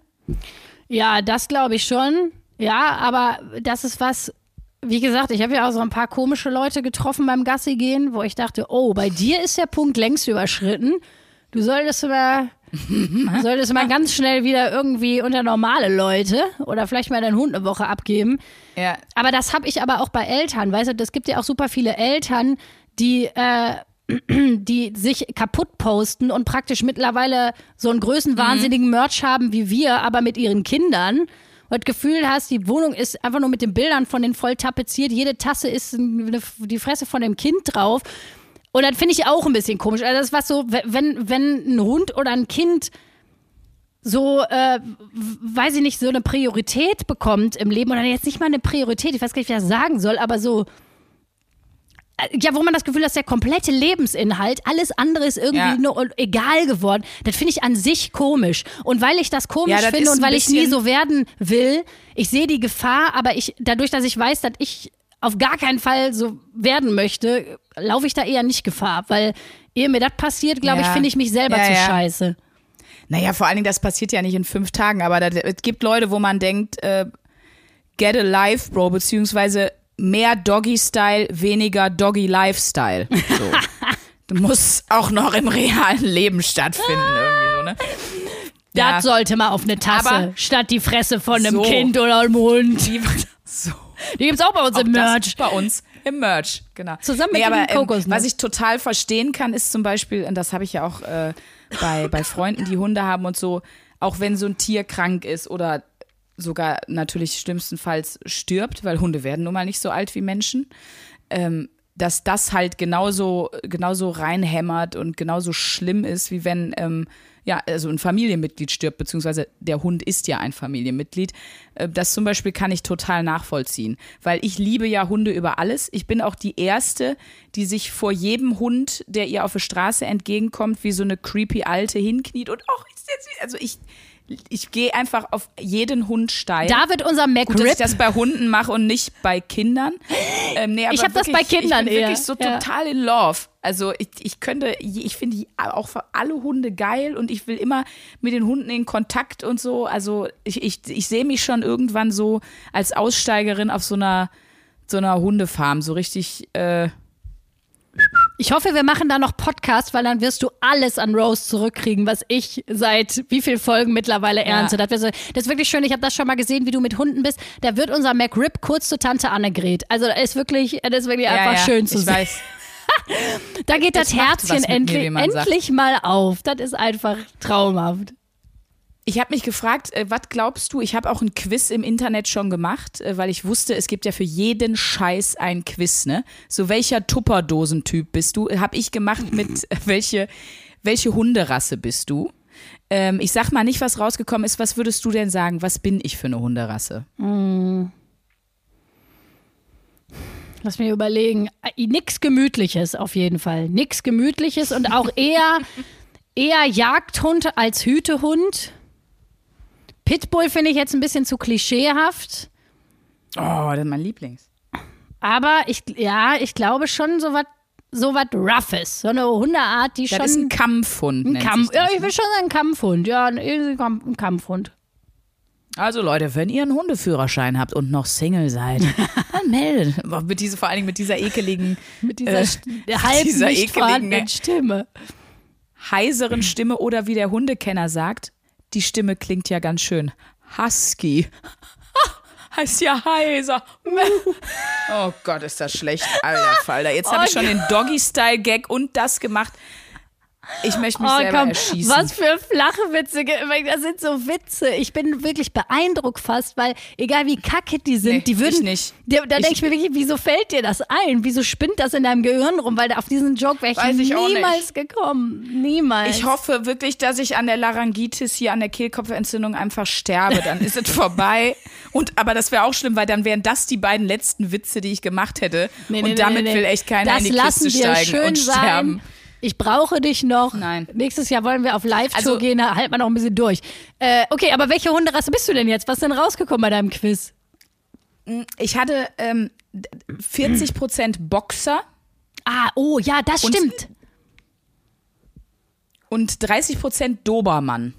ja, das glaube ich schon. Ja, aber das ist was. Wie gesagt, ich habe ja auch so ein paar komische Leute getroffen beim Gassi gehen, wo ich dachte, oh, bei dir ist der Punkt längst überschritten. Du solltest mal, solltest mal ganz schnell wieder irgendwie unter normale Leute oder vielleicht mal deinen Hund eine Woche abgeben. Ja. Aber das habe ich aber auch bei Eltern, weißt du, das gibt ja auch super viele Eltern, die, äh, die sich kaputt posten und praktisch mittlerweile so einen größenwahnsinnigen Merch haben wie wir, aber mit ihren Kindern. Das Gefühl hast, die Wohnung ist einfach nur mit den Bildern von denen voll tapeziert. Jede Tasse ist eine, die Fresse von dem Kind drauf. Und das finde ich auch ein bisschen komisch. Also das ist was so, wenn, wenn ein Hund oder ein Kind so, äh, weiß ich nicht, so eine Priorität bekommt im Leben oder jetzt nicht mal eine Priorität, ich weiß gar nicht, wie ich das sagen soll, aber so, ja, wo man das Gefühl hat, dass der komplette Lebensinhalt, alles andere ist irgendwie Ja. nur egal geworden. Das finde ich an sich komisch. Und weil ich das komisch Ja, das finde und weil ich nie so werden will, ich sehe die Gefahr, aber ich, dadurch, dass ich weiß, dass ich auf gar keinen Fall so werden möchte, laufe ich da eher nicht Gefahr, weil ehe mir das passiert, glaube ich, Ja. finde ich mich selber zu ja. scheiße. Naja, vor allen Dingen, das passiert ja nicht in fünf Tagen, aber es gibt Leute, wo man denkt, äh, get a life, Bro, beziehungsweise mehr Doggy-Style, weniger Doggy-Lifestyle. So. du musst auch noch im realen Leben stattfinden, irgendwie so, ne? Das sollte mal auf eine Tasse, Aber- statt die Fresse von einem So. Kind oder einem Hund. Die, so. Die gibt's auch bei uns Auch im Merch. bei uns im Merch, genau. Zusammen mit nee, dem aber, Kokosnuss. Ähm, was ich total verstehen kann, ist zum Beispiel, und das habe ich ja auch äh, bei, bei Freunden, die Hunde haben und so, auch wenn so ein Tier krank ist oder sogar natürlich schlimmstenfalls stirbt, weil Hunde werden nun mal nicht so alt wie Menschen, ähm, dass das halt genauso, genauso reinhämmert und genauso schlimm ist, wie wenn ähm, ja, also ein Familienmitglied stirbt, beziehungsweise der Hund ist ja ein Familienmitglied. Äh, Das zum Beispiel kann ich total nachvollziehen, weil ich liebe ja Hunde über alles. Ich bin auch die Erste, die sich vor jedem Hund, der ihr auf der Straße entgegenkommt, wie so eine creepy Alte hinkniet und auch also ich, ich gehe einfach auf jeden Hund steil. David, unser Gut, dass ich McRib. das bei Hunden mache und nicht bei Kindern. Ähm, nee, aber Ich hab das bei Kindern Ich bin eher, wirklich so ja. total in Love. Also ich, ich könnte, ich finde die auch für alle Hunde geil und ich will immer mit den Hunden in Kontakt und so. Also ich, ich, ich sehe mich schon irgendwann so als Aussteigerin auf so einer, so einer Hundefarm, so richtig, äh, Ich hoffe, wir machen da noch Podcast, weil dann wirst du alles an Rose zurückkriegen, was ich seit wie viel Folgen mittlerweile ernte. So, das ist wirklich schön. Ich habe das schon mal gesehen, wie du mit Hunden bist. Da wird unser McRib kurz zu Tante Annegret. Also das ist wirklich, das ist wirklich ja, einfach ja, schön zu ich sehen. weiß. Da geht das, Das Herzchen mir, endlich, sagt. endlich mal auf. Das ist einfach traumhaft. Ich habe mich gefragt, äh, was glaubst du? Ich habe auch ein Quiz im Internet schon gemacht, äh, weil ich wusste, es gibt ja für jeden Scheiß ein Quiz, ne? So welcher Tupperdosentyp bist du? Habe ich gemacht mit äh, welche welche Hunderasse bist du? Ähm, ich sag mal nicht, was rausgekommen ist. Was würdest du denn sagen? Was bin ich für eine Hunderasse? Lass mich überlegen. Äh, Nix Gemütliches auf jeden Fall. Nix Gemütliches und auch eher, eher Jagdhund als Hütehund. Pitbull finde ich jetzt ein bisschen zu klischeehaft. Oh, das ist mein Lieblings. Aber ich, ja, ich glaube schon so was so was Roughes. So eine Hundeart, die Das schon. ist ein Kampfhund. ein Kampf. das, Ja, ich will schon sagen, ein Kampfhund. Ja, ein, ein Kampfhund. Also Leute, wenn ihr einen Hundeführerschein habt und noch Single seid, dann meldet. Mit diese, vor allen Dingen mit dieser ekeligen, Mit dieser äh, halb dieser nicht ekeligen, Stimme. heiseren Stimme oder wie der Hundekenner sagt, die Stimme klingt ja ganz schön husky. Heißt ja heiser. Oh Gott, ist das schlecht, alter Falter. Jetzt habe ich schon den Doggy-Style-Gag und das gemacht. Ich möchte mich Oh, selber komm, erschießen. was für flache Witze. Das sind so Witze. Ich bin wirklich beeindruckt fast, weil egal wie kacke die sind, Nee, die würden. ich nicht. Da, da denke ich mir wirklich, wieso fällt dir das ein? Wieso spinnt das in deinem Gehirn rum? Weil auf diesen Joke wäre ich, ich niemals gekommen. Niemals. Ich hoffe wirklich, dass ich an der Laryngitis hier an der Kehlkopfentzündung einfach sterbe. Dann ist es vorbei. Und aber das wäre auch schlimm, weil dann wären das die beiden letzten Witze, die ich gemacht hätte. Nee, nee, und damit will echt keiner das in die Kiste steigen schön und sein. Ich brauche dich noch. Nein. Nächstes Jahr wollen wir auf Live-Tour Also- gehen, da halten wir noch ein bisschen durch. Äh, okay, aber welche Hunderasse bist du denn jetzt? Was ist denn rausgekommen bei deinem Quiz? Ich hatte ähm, 40 Prozent Boxer Ah, oh, ja, das Und- stimmt. und 30 Prozent Dobermann.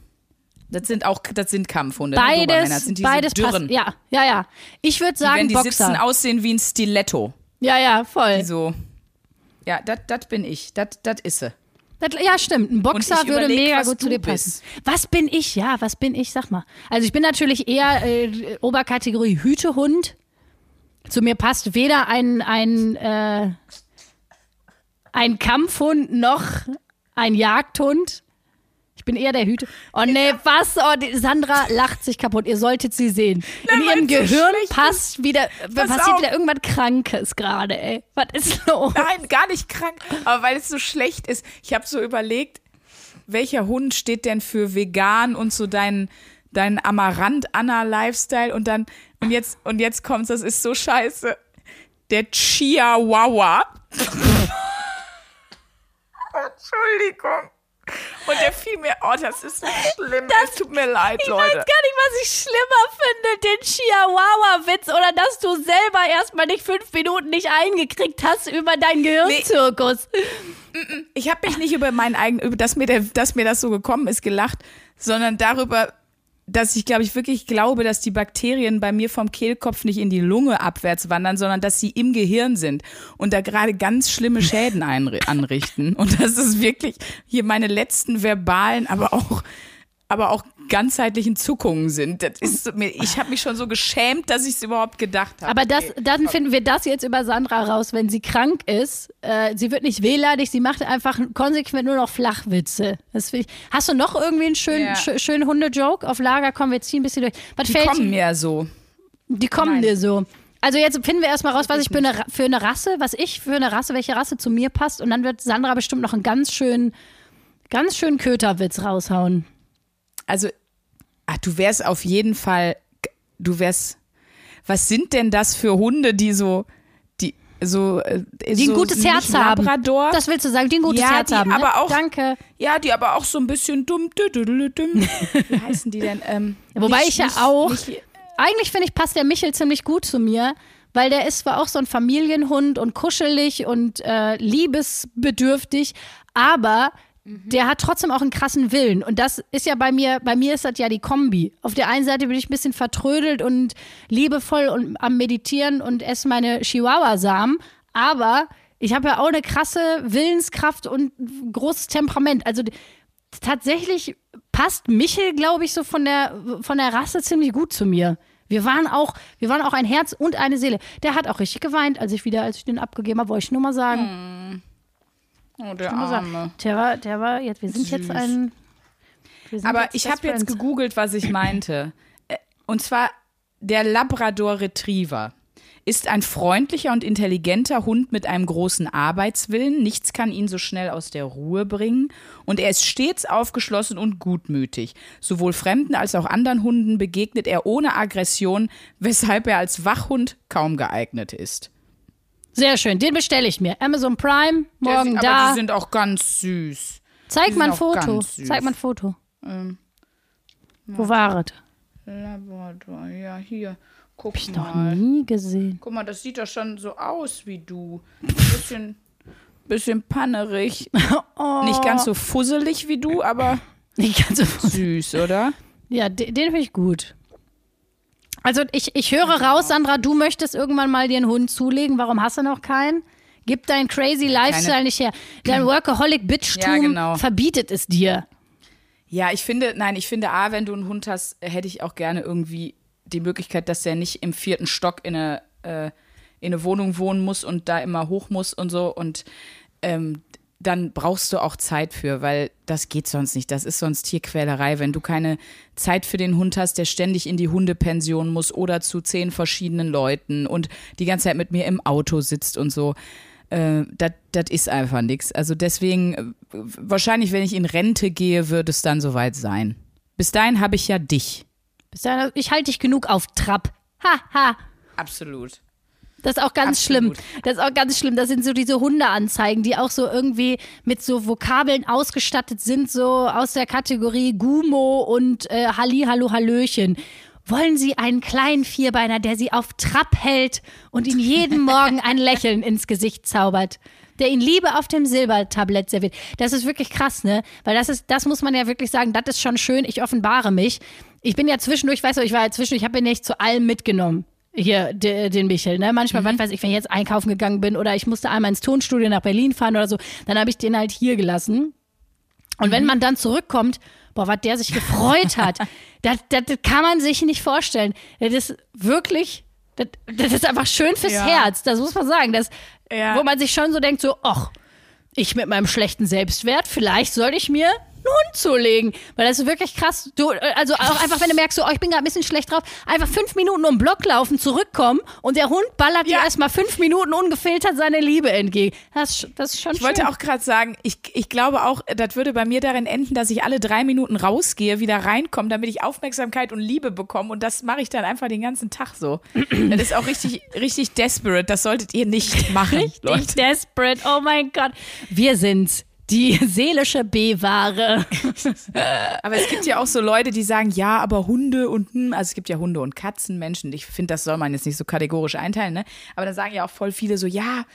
Das sind auch, das sind Kampfhunde. ne? Dobermänner. Das Beides, sind diese beides dürren. passt. Ja, ja, ja. Ich würde Die, sagen wenn die Boxer. sitzen, aussehen wie ein Stiletto. ja, ja, voll. Die so. Ja, das bin ich. Das ist sie. Das, ja, stimmt. Ein Boxer würde überleg, mega gut zu dir passen. Was bin ich? Ja, was bin ich? Sag mal. Also ich bin natürlich eher äh, Oberkategorie Hütehund. Zu mir passt weder ein, ein, äh, ein Kampfhund noch ein Jagdhund. Ich bin eher der Hüte. Oh nee, was? Oh, die, Sandra lacht sich kaputt. Ihr solltet sie sehen. In ihrem Gehirn passt wieder, Pass passiert auf. wieder irgendwas Krankes gerade, ey. Was ist los? Nein, gar nicht krank. Aber weil es so schlecht ist. Ich habe so überlegt, welcher Hund steht denn für vegan und so dein, dein Amarant-Anna-Lifestyle und dann, und jetzt, und jetzt kommt's, das ist so scheiße. Der Chihuahua. Entschuldigung. Und der fiel mir, oh, das ist so schlimm. Das tut mir leid, Ich Leute. weiß gar nicht, was ich schlimmer finde, den Chihuahua-Witz oder dass du selber erstmal nicht fünf Minuten nicht eingekriegt hast über deinen Gehirnzirkus. ich habe mich nicht über meinen eigenen, über dass mir, der, dass mir das so gekommen ist, gelacht, sondern darüber, dass ich, glaube ich, wirklich glaube, dass die Bakterien bei mir vom Kehlkopf nicht in die Lunge abwärts wandern, sondern dass sie im Gehirn sind und da gerade ganz schlimme Schäden anrichten. Und das ist wirklich hier meine letzten verbalen, aber auch, aber auch ganzheitlichen Zuckungen sind. Das ist mir, ich habe mich schon so geschämt, dass ich es überhaupt gedacht habe. Aber das, dann finden wir das jetzt über Sandra raus, wenn sie krank ist. Äh, sie wird nicht wehleidig, sie macht einfach konsequent nur noch Flachwitze. Ich. Hast du noch irgendwie einen schönen, Ja. schö- schönen Hundejoke auf Lager? Kommen wir ziehen ein bisschen durch. Was die fällt kommen mir so. Die kommen Nein. dir so. Also jetzt finden wir erstmal raus, was ich für eine, für eine Rasse, was ich für eine Rasse, welche Rasse zu mir passt. Und dann wird Sandra bestimmt noch einen ganz schönen, ganz schönen Köterwitz raushauen. also, ach, du wärst auf jeden Fall, du wärst, was sind denn das für Hunde, die so, die so, äh, Die so ein gutes Herz haben. Labrador? Das willst du sagen, die ein gutes Ja, Herz haben. Ne? aber auch- Danke. ja, die aber auch so ein bisschen dumm, dü- dü- dü- dumm. Wie heißen die denn? Ähm, Wobei nicht- ich ja auch, nicht- eigentlich finde ich, passt der Michel ziemlich gut zu mir, weil der ist zwar auch so ein Familienhund und kuschelig und äh, liebesbedürftig, aber der hat trotzdem auch einen krassen Willen. Und das ist ja bei mir, bei mir ist das ja die Kombi. Auf der einen Seite bin ich ein bisschen vertrödelt und liebevoll und am Meditieren und esse meine Chihuahua-Samen, aber ich habe ja auch eine krasse Willenskraft und großes Temperament. Also tatsächlich passt Michel, glaube ich, so von der, von der Rasse ziemlich gut zu mir. Wir waren auch, wir waren auch ein Herz und eine Seele. Der hat auch richtig geweint, als ich wieder, als ich den abgegeben habe, wollte ich nur mal sagen. Oh, der. Arme. Der war, der war, jetzt, wir sind jetzt Süß. ein. wir sind Aber jetzt ich habe jetzt gegoogelt, was ich meinte. Äh, Und zwar der Labrador Retriever ist ein freundlicher und intelligenter Hund mit einem großen Arbeitswillen. Nichts kann ihn so schnell aus der Ruhe bringen. Und er ist stets aufgeschlossen und gutmütig. Sowohl Fremden als auch anderen Hunden begegnet er ohne Aggression, weshalb er als Wachhund kaum geeignet ist. Sehr schön, den bestelle ich mir. Amazon Prime, morgen sind- da. Aber die sind auch ganz süß. Zeig mal ein Foto. Zeig mal ein Foto. Ähm, Wo war es? Labrador, ja, hier. Guck Hab ich noch mal. nie gesehen. Guck mal, das sieht doch schon so aus wie du. Bisschen, bisschen pannerig. Oh. Nicht ganz so fusselig wie du, aber Nicht ganz so süß, oder? Ja, den, den finde ich gut. Also ich, ich höre raus, Sandra, du möchtest irgendwann mal dir einen Hund zulegen. Warum hast du noch keinen? Gib dein crazy Lifestyle nicht her. Dein Workaholic-Bitchtum Ja, genau. verbietet es dir. Ja, ich finde, nein, ich finde, A, wenn du einen Hund hast, hätte ich auch gerne irgendwie die Möglichkeit, dass der nicht im vierten Stock in eine, äh, in eine Wohnung wohnen muss und da immer hoch muss und so. Und ähm, dann brauchst du auch Zeit für, weil das geht sonst nicht. Das ist sonst Tierquälerei. Wenn du keine Zeit für den Hund hast, der ständig in die Hundepension muss oder zu zehn verschiedenen Leuten und die ganze Zeit mit mir im Auto sitzt und so. Äh, das ist einfach nichts. Also deswegen, äh, wahrscheinlich, wenn ich in Rente gehe, wird es dann soweit sein. Bis dahin habe ich ja dich. Bis dahin, Ich halte dich genug auf Trab. Ha, ha. Absolut. Das ist auch ganz Absolut. schlimm. Das ist auch ganz schlimm. Das sind so diese Hundeanzeigen, die auch so irgendwie mit so Vokabeln ausgestattet sind, so aus der Kategorie Gumo und äh, Halli, Hallo, Hallöchen. Wollen Sie einen kleinen Vierbeiner, der Sie auf Trab hält und Ihnen jeden Morgen ein Lächeln ins Gesicht zaubert? Der Ihnen Liebe auf dem Silbertablett serviert. Das ist wirklich krass, ne? Weil das ist, das muss man ja wirklich sagen, das ist schon schön. Ich offenbare mich. Ich bin ja zwischendurch, weißt du, ich war ja zwischendurch, ich habe ihn nicht zu allem mitgenommen hier de, den Michel. Ne? Manchmal, was weiß ich, wenn ich jetzt einkaufen gegangen bin oder ich musste einmal ins Tonstudio nach Berlin fahren oder so, dann habe ich den halt hier gelassen. Und wenn man dann zurückkommt, boah, was der sich gefreut hat, das, das, das kann man sich nicht vorstellen. Das ist wirklich, das, das ist einfach schön fürs Ja. Herz, das muss man sagen. Das, Ja. Wo man sich schon so denkt, so, ach, ich mit meinem schlechten Selbstwert, vielleicht sollte ich mir Hund zulegen. Weil das ist wirklich krass. Du, also auch einfach, wenn du merkst, so, oh, ich bin gerade ein bisschen schlecht drauf, einfach fünf Minuten um den Block laufen, zurückkommen und der Hund ballert dir Ja. erstmal fünf Minuten ungefiltert seine Liebe entgegen. Das, ist- das ist schon Ich wollte schön. auch gerade sagen, ich, ich glaube auch, das würde bei mir darin enden, dass ich alle drei Minuten rausgehe, wieder reinkomme, damit ich Aufmerksamkeit und Liebe bekomme. Und das mache ich dann einfach den ganzen Tag so. das ist auch richtig, richtig desperate. Das solltet ihr nicht machen, Richtig Leute. desperate. Oh mein Gott. Wir sind's. Die seelische B-Ware. Aber es gibt ja auch so Leute, die sagen, ja, aber Hunde und, hm, also es gibt ja Hunde und Katzenmenschen. Ich finde, das soll man jetzt nicht so kategorisch einteilen, ne? Aber dann sagen ja auch voll viele so, ja,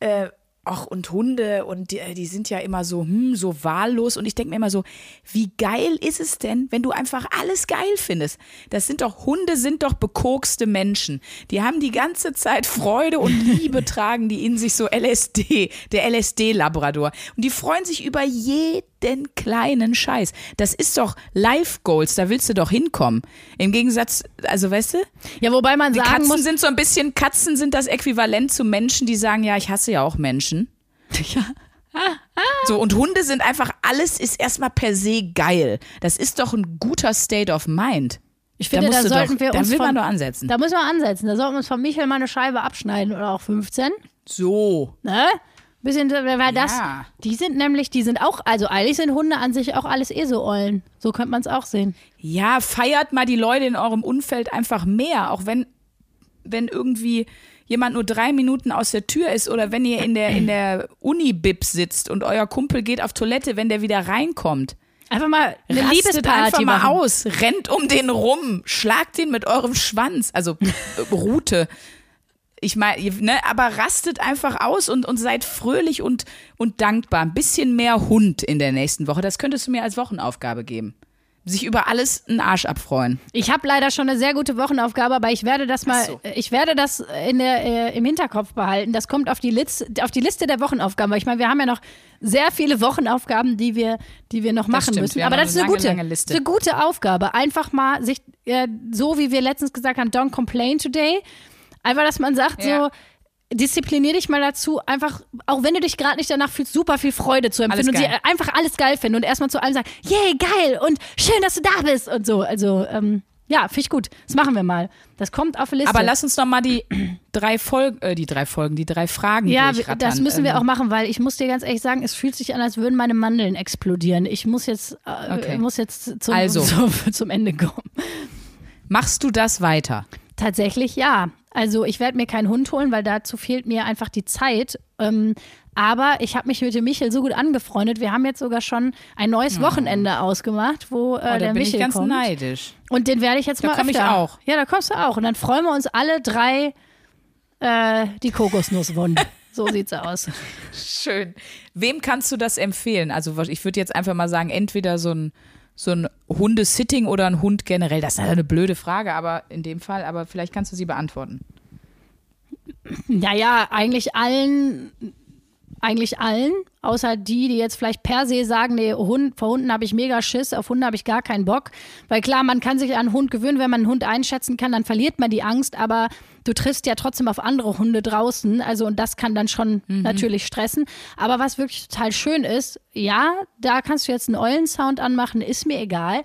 äh, ach, und Hunde und die, äh, die sind ja immer so, hm, so wahllos. Und ich denke mir immer so, wie geil ist es denn, wenn du einfach alles geil findest? Das sind doch, Hunde sind doch bekokste Menschen. Die haben die ganze Zeit Freude und Liebe tragen die in sich so LSD, der LSD-Labrador. Und die freuen sich über jeden kleinen Scheiß. Das ist doch Life Goals, da willst du doch hinkommen. Im Gegensatz, also weißt du, Ja, wobei man die sagen Katzen muss, sind so ein bisschen, Katzen sind das Äquivalent zu Menschen, die sagen, ja, ich hasse ja auch Menschen. So, und Hunde sind einfach, alles ist erstmal per se geil. Das ist doch ein guter State of mind. ich finde, da du sollten doch, wir da uns will von, man doch ansetzen. da müssen wir ansetzen. Da sollten wir uns von Michael mal eine Scheibe abschneiden oder auch 15. So. Ne? Bisschen, weil das, Ja. die sind nämlich, die sind auch, also eigentlich sind Hunde an sich auch alles eh so Eulen. So könnte man es auch sehen. Ja, feiert mal die Leute in eurem Umfeld einfach mehr, auch wenn, wenn irgendwie jemand nur drei Minuten aus der Tür ist oder wenn ihr in der, in der Uni-Bib sitzt und euer Kumpel geht auf Toilette, wenn der wieder reinkommt. Einfach mal eine Rastet Liebesparty einfach mal machen. aus, rennt um den rum, schlagt ihn mit eurem Schwanz, also äh, Rute. Ich meine, ne, aber rastet einfach aus und, und seid fröhlich und, und dankbar. Ein bisschen mehr Hund in der nächsten Woche. Das könntest du mir als Wochenaufgabe geben. Sich über alles einen Arsch abfreuen. Ich habe leider schon eine sehr gute Wochenaufgabe, aber ich werde das mal, so. ich werde das in der, äh, im Hinterkopf behalten. Das kommt auf die, Litz, auf die Liste der Wochenaufgaben. Weil ich meine, wir haben ja noch sehr viele Wochenaufgaben, die wir, die wir noch machen stimmt. müssen. Wir Aber das ist eine lange, gute, lange ist eine gute Aufgabe. Einfach mal sich, äh, so wie wir letztens gesagt haben, don't complain today. Einfach, dass man sagt, Ja. so, disziplinier dich mal dazu, einfach, auch wenn du dich gerade nicht danach fühlst, super viel Freude zu empfinden und sie einfach alles geil finden und erstmal zu allem sagen, yay, geil und schön, dass du da bist und so. Also, ähm, ja, finde ich gut. Das machen wir mal. Das kommt auf die Liste. Aber lass uns doch mal die drei Folgen, äh, die drei Folgen, die drei Fragen ja, das müssen wir Ähm, auch machen, weil ich muss dir ganz ehrlich sagen, es fühlt sich an, als würden meine Mandeln explodieren. Ich muss jetzt, äh, Okay. muss jetzt zum, Also. zum, zum Ende kommen. Machst du das weiter? Tatsächlich ja. Also ich werde mir keinen Hund holen, weil dazu fehlt mir einfach die Zeit. Ähm, aber ich habe mich mit dem Michel so gut angefreundet. Wir haben jetzt sogar schon ein neues Wochenende ausgemacht, wo äh, Oh, da der bin Michel ich ganz kommt. neidisch. Und den werde ich jetzt Da mal komm ich öfter. auch. Ja, da kommst du auch. Und dann freuen wir uns alle drei äh, die Kokosnusswunde. so sieht's aus. Schön. Wem kannst du das empfehlen? Also ich würde jetzt einfach mal sagen, entweder so ein so ein Hundesitting oder ein Hund generell. Das ist eine blöde Frage, aber in dem Fall, aber vielleicht kannst du sie beantworten. Naja, eigentlich allen, eigentlich allen, außer die, die jetzt vielleicht per se sagen, nee, Hund, vor Hunden habe ich mega Schiss, auf Hunde habe ich gar keinen Bock. Weil klar, man kann sich an einen Hund gewöhnen, wenn man einen Hund einschätzen kann, dann verliert man die Angst, aber du triffst ja trotzdem auf andere Hunde draußen. Also, und das kann dann schon natürlich stressen. Aber was wirklich total schön ist, ja, da kannst du jetzt einen Eulensound anmachen, ist mir egal.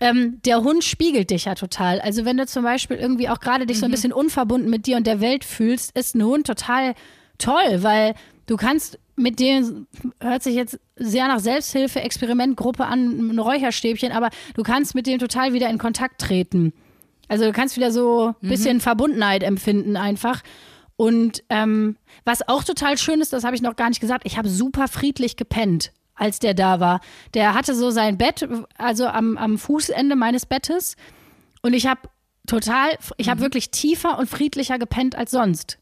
Ähm, der Hund spiegelt dich ja total. Also wenn du zum Beispiel irgendwie auch gerade dich so ein bisschen unverbunden mit dir und der Welt fühlst, ist ein Hund total toll, weil du kannst mit dem, hört sich jetzt sehr nach Selbsthilfe, Experimentgruppe an, ein Räucherstäbchen, aber du kannst mit dem total wieder in Kontakt treten. Also du kannst wieder so ein bisschen Verbundenheit empfinden einfach. Und ähm, was auch total schön ist, das habe ich noch gar nicht gesagt, ich habe super friedlich gepennt, als der da war. Der hatte so sein Bett, also am, am Fußende meines Bettes. Und ich habe total, ich habe wirklich tiefer und friedlicher gepennt als sonst.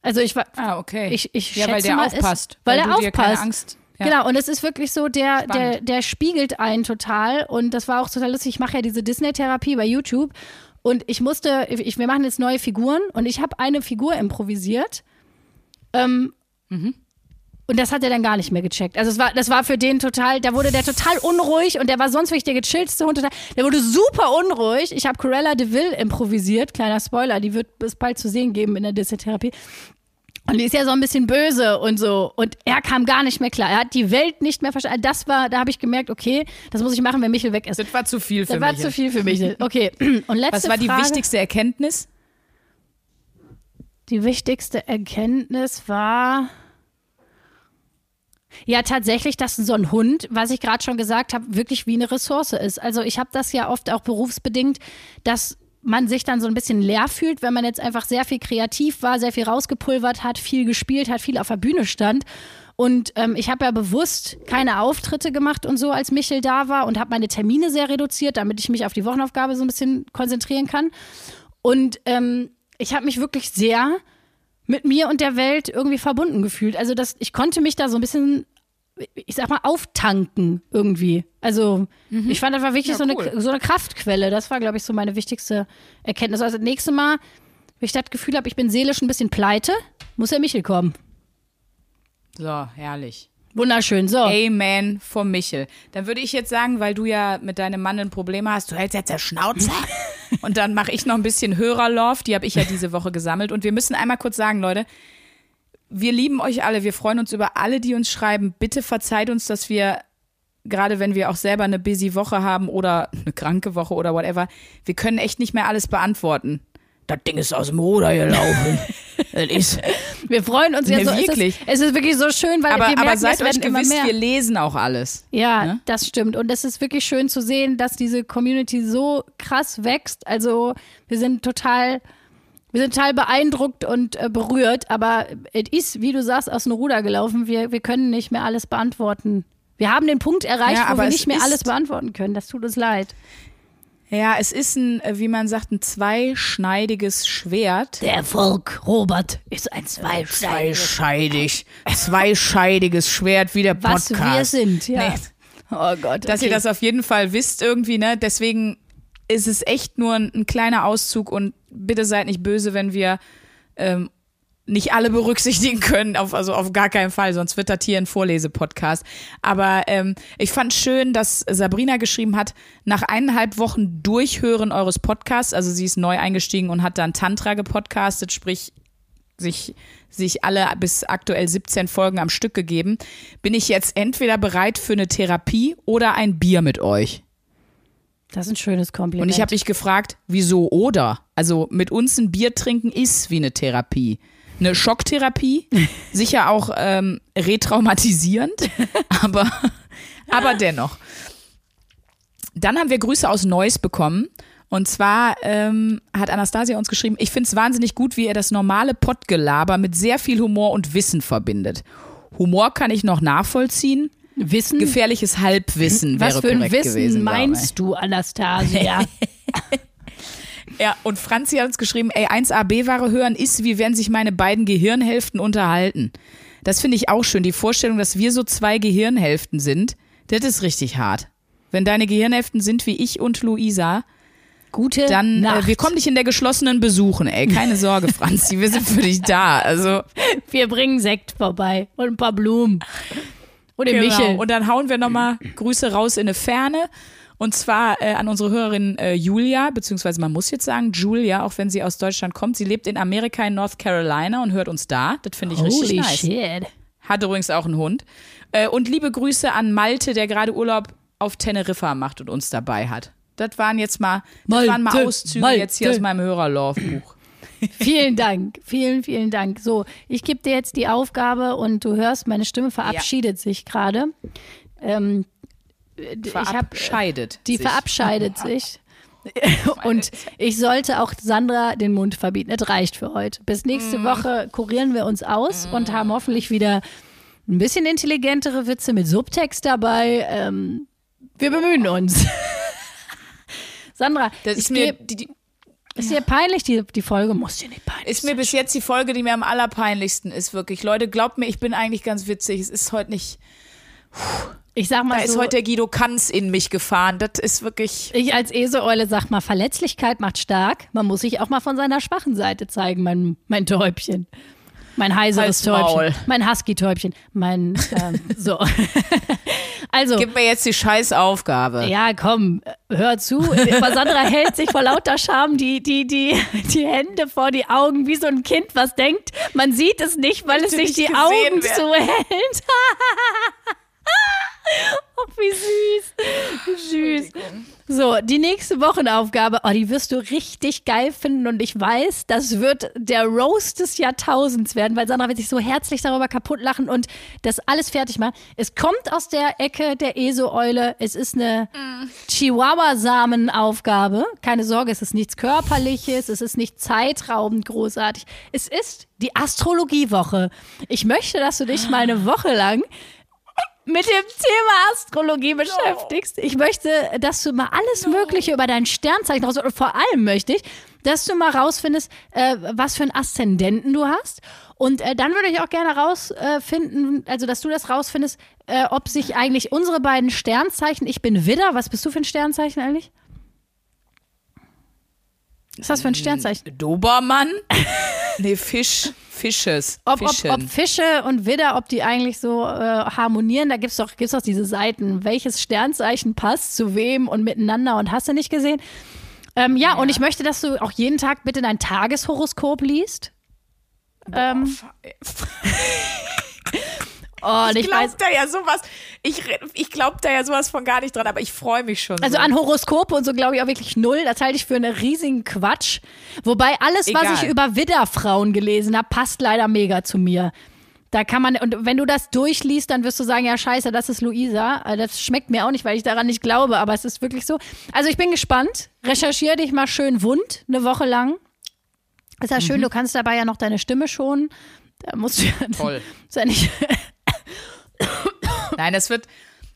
Also ich war, Ah, okay. ich, ich ja, weil schätze der mal, aufpasst. weil, du er dir keine aufpasst. Angst. Ja. Genau, und es ist wirklich so, der, der, Spannend. der spiegelt einen total. Und das war auch total lustig. Ich mache ja diese Disney-Therapie bei YouTube. Und ich musste, ich, wir machen jetzt neue Figuren und ich habe eine Figur improvisiert. Ähm, Mhm. Und das hat er dann gar nicht mehr gecheckt. Also es war, das war für den total, da wurde der total unruhig und der war sonst wirklich der gechilltste Hund. Total, der wurde super unruhig. Ich habe Corella de Vil improvisiert, kleiner Spoiler, die wird es bald zu sehen geben in der Disney-Therapie. Und die ist ja so ein bisschen böse und so. Und er kam gar nicht mehr klar. Er hat die Welt nicht mehr verstanden. Das war, da habe ich gemerkt, okay, das muss ich machen, wenn Michel weg ist. Das war zu viel für Das war mich. zu viel für Michel. Okay. Und letzte Was war die Frage. wichtigste Erkenntnis? Die wichtigste Erkenntnis war. Ja, tatsächlich, dass so ein Hund, was ich gerade schon gesagt habe, wirklich wie eine Ressource ist. Also ich habe das ja oft auch berufsbedingt, dass man sich dann so ein bisschen leer fühlt, wenn man jetzt einfach sehr viel kreativ war, sehr viel rausgepulvert hat, viel gespielt hat, viel auf der Bühne stand. Und ähm, ich habe ja bewusst keine Auftritte gemacht und so, als Michel da war und habe meine Termine sehr reduziert, damit ich mich auf die Wochenaufgabe so ein bisschen konzentrieren kann. Und ähm, ich habe mich wirklich sehr mit mir und der Welt irgendwie verbunden gefühlt. Also das, ich konnte mich da so ein bisschen, ich sag mal, auftanken irgendwie. Also ich fand, das war wirklich Ja, so, eine, cool. so eine Kraftquelle. Das war, glaube ich, so meine wichtigste Erkenntnis. Also das nächste Mal, wenn ich das Gefühl habe, ich bin seelisch ein bisschen pleite, muss der Michel kommen. So, herrlich. Wunderschön. So. Amen vom Michel. Dann würde ich jetzt sagen, weil du ja mit deinem Mann ein Problem hast, du hältst jetzt der Schnauze. und dann mache ich noch ein bisschen Hörerlove, die habe ich ja diese Woche gesammelt. Und wir müssen einmal kurz sagen, Leute, wir lieben euch alle, wir freuen uns über alle, die uns schreiben. Bitte verzeiht uns, dass wir, gerade wenn wir auch selber eine busy Woche haben oder eine kranke Woche oder whatever, wir können echt nicht mehr alles beantworten. Das Ding ist aus dem Ruder gelaufen. Wir freuen uns ja Nee, so. Es wirklich. ist, es ist wirklich so schön, weil aber, wir merken, aber seid es euch gewiss, wir lesen auch alles. Ja, Ne? das stimmt. Und es ist wirklich schön zu sehen, dass diese Community so krass wächst. Also wir sind total, wir sind total beeindruckt und äh, berührt. Aber es ist, wie du sagst, aus dem Ruder gelaufen. Wir, wir können nicht mehr alles beantworten. Wir haben den Punkt erreicht, Ja, wo aber wir nicht mehr alles beantworten können. Das tut uns leid. Ja, es ist ein, äh, wie man sagt, ein zweischneidiges Schwert. Der Erfolg, Robert, ist ein Zweischneidiges. Zweischeidig. Zweischeidiges Schwert wie der Was Podcast. wir sind, ja. Nee. Oh Gott. Dass okay. ihr das auf jeden Fall wisst irgendwie, ne? Deswegen ist es echt nur ein, ein kleiner Auszug und bitte seid nicht böse, wenn wir ähm, nicht alle berücksichtigen können, auf, also auf gar keinen Fall, sonst wird das hier ein Vorlesepodcast. Aber ähm, ich fand schön, dass Sabrina geschrieben hat, nach eineinhalb Wochen Durchhören eures Podcasts, also sie ist neu eingestiegen und hat dann Tantra gepodcastet, sprich sich, sich alle bis aktuell 17 Folgen am Stück gegeben, bin ich jetzt entweder bereit für eine Therapie oder ein Bier mit euch. Das ist ein schönes Kompliment. Und ich habe mich gefragt, wieso oder? Also mit uns ein Bier trinken ist wie eine Therapie. Eine Schocktherapie, sicher auch ähm, retraumatisierend, aber, aber dennoch. Dann haben wir Grüße aus Neuss bekommen Und zwar ähm, hat Anastasia uns geschrieben, ich finde es wahnsinnig gut, wie er das normale Pottgelaber mit sehr viel Humor und Wissen verbindet. Humor kann ich noch nachvollziehen. Wissen? Gefährliches Halbwissen Was wäre für ein Wissen gewesen, meinst du, Anastasia? Ja, und Franzi hat uns geschrieben, ey, 1AB-Ware hören ist, wie wenn sich meine beiden Gehirnhälften unterhalten. Das finde ich auch schön. Die Vorstellung, dass wir so zwei Gehirnhälften sind, das ist richtig hart. Wenn deine Gehirnhälften sind wie ich und Luisa, Gute dann äh, wir kommen dich in der geschlossenen besuchen, ey. Keine Sorge, Franzi, wir sind für dich da. Also Wir bringen Sekt vorbei und ein paar Blumen. Und den Michel. Genau. Und dann hauen wir nochmal Grüße raus in eine Ferne. Und zwar äh, an unsere Hörerin äh, Julia, beziehungsweise man muss jetzt sagen Julia, auch wenn sie aus Deutschland kommt. Sie lebt in Amerika in North Carolina und hört uns da. Das finde ich richtig Holy nice. shit. Hat übrigens auch einen Hund. Äh, und liebe Grüße an Malte, der gerade Urlaub auf Teneriffa macht und uns dabei hat. Das waren jetzt mal, das waren mal Malte, Auszüge Malte. jetzt hier aus meinem Hörerlaufbuch. Vielen Dank, vielen, vielen Dank. So, ich gebe dir jetzt die Aufgabe und du hörst, meine Stimme verabschiedet sich gerade. Ähm, ich hab, Verabscheidet. die sich. verabscheidet sich. Und ich sollte auch Sandra den Mund verbieten. Es reicht für heute. Bis nächste Woche kurieren wir uns aus und haben hoffentlich wieder ein bisschen intelligentere Witze mit Subtext dabei. Ähm, wir bemühen uns. Sandra, Das ich ist mir, die, die, ist dir peinlich, die, die Folge? Muss dir nicht peinlich ist mir bis jetzt die Folge, die mir am allerpeinlichsten ist, wirklich. Leute, glaubt mir, ich bin eigentlich ganz witzig. Es ist heute nicht, Ich sag mal da ist so, heute der Guido Kanz in mich gefahren. Das ist wirklich, ich als Eseeule sag mal, Verletzlichkeit macht stark. Man muss sich auch mal von seiner schwachen Seite zeigen, mein, mein Täubchen. Mein heiseres. Täubchen. Mein Husky-Täubchen. Mein, ähm, so. also, gib mir jetzt die scheiß Aufgabe. ja, komm, hör zu. Aber Sandra hält sich vor lauter Scham die, die, die, die Hände vor die Augen, wie so ein Kind, was denkt, man sieht es nicht, weil es sich die Augen werden. zuhält. Oh, wie süß. Süß. So, die nächste Wochenaufgabe, oh, die wirst du richtig geil finden und ich weiß, das wird der Roast des Jahrtausends werden, weil Sandra wird sich so herzlich darüber kaputt lachen und das alles fertig machen. Es kommt aus der Ecke der ESO-Eule. Es ist eine Chihuahua-Samen-Aufgabe. Keine Sorge, es ist nichts Körperliches, es ist nicht zeitraubend großartig. Es ist die Astrologiewoche. Ich möchte, dass du dich mal eine Woche lang mit dem Thema Astrologie beschäftigst. Ich möchte, dass du mal alles Mögliche über dein Sternzeichen raus und vor allem möchte ich, dass du mal rausfindest, äh, was für einen Aszendenten du hast. Und äh, dann würde ich auch gerne rausfinden, also dass du das rausfindest, äh, ob sich eigentlich unsere beiden Sternzeichen, ich bin Widder, was bist du für ein Sternzeichen eigentlich? Was ist das für ein Sternzeichen? Dobermann? nee, Fisch. Fisches. Ob, ob, ob Fische und Widder, ob die eigentlich so äh, harmonieren, da gibt's doch, gibt's doch diese Seiten, welches Sternzeichen passt zu wem und miteinander und hast du nicht gesehen? Ähm, ja, und ich möchte, dass du auch jeden Tag bitte dein Tageshoroskop liest. Ähm, oh, ich ich weiß, glaub da ja sowas, ich, ich glaub da ja sowas von gar nicht dran, aber ich freue mich schon. also so. an Horoskope und so glaube ich auch wirklich null. Das halte ich für einen riesigen Quatsch. Wobei alles, was Egal. ich über Widderfrauen gelesen habe, passt leider mega zu mir. Da kann man, und wenn du das durchliest, dann wirst du sagen, ja, scheiße, das ist Luisa. Äh, Das schmeckt mir auch nicht, weil ich daran nicht glaube, aber es ist wirklich so. Also ich bin gespannt. Recherchiere dich mal schön wund, eine Woche lang. Ist ja Mhm. schön, du kannst dabei ja noch deine Stimme schonen. Da musst du ja, Toll. ist ja nicht, Nein, das wird.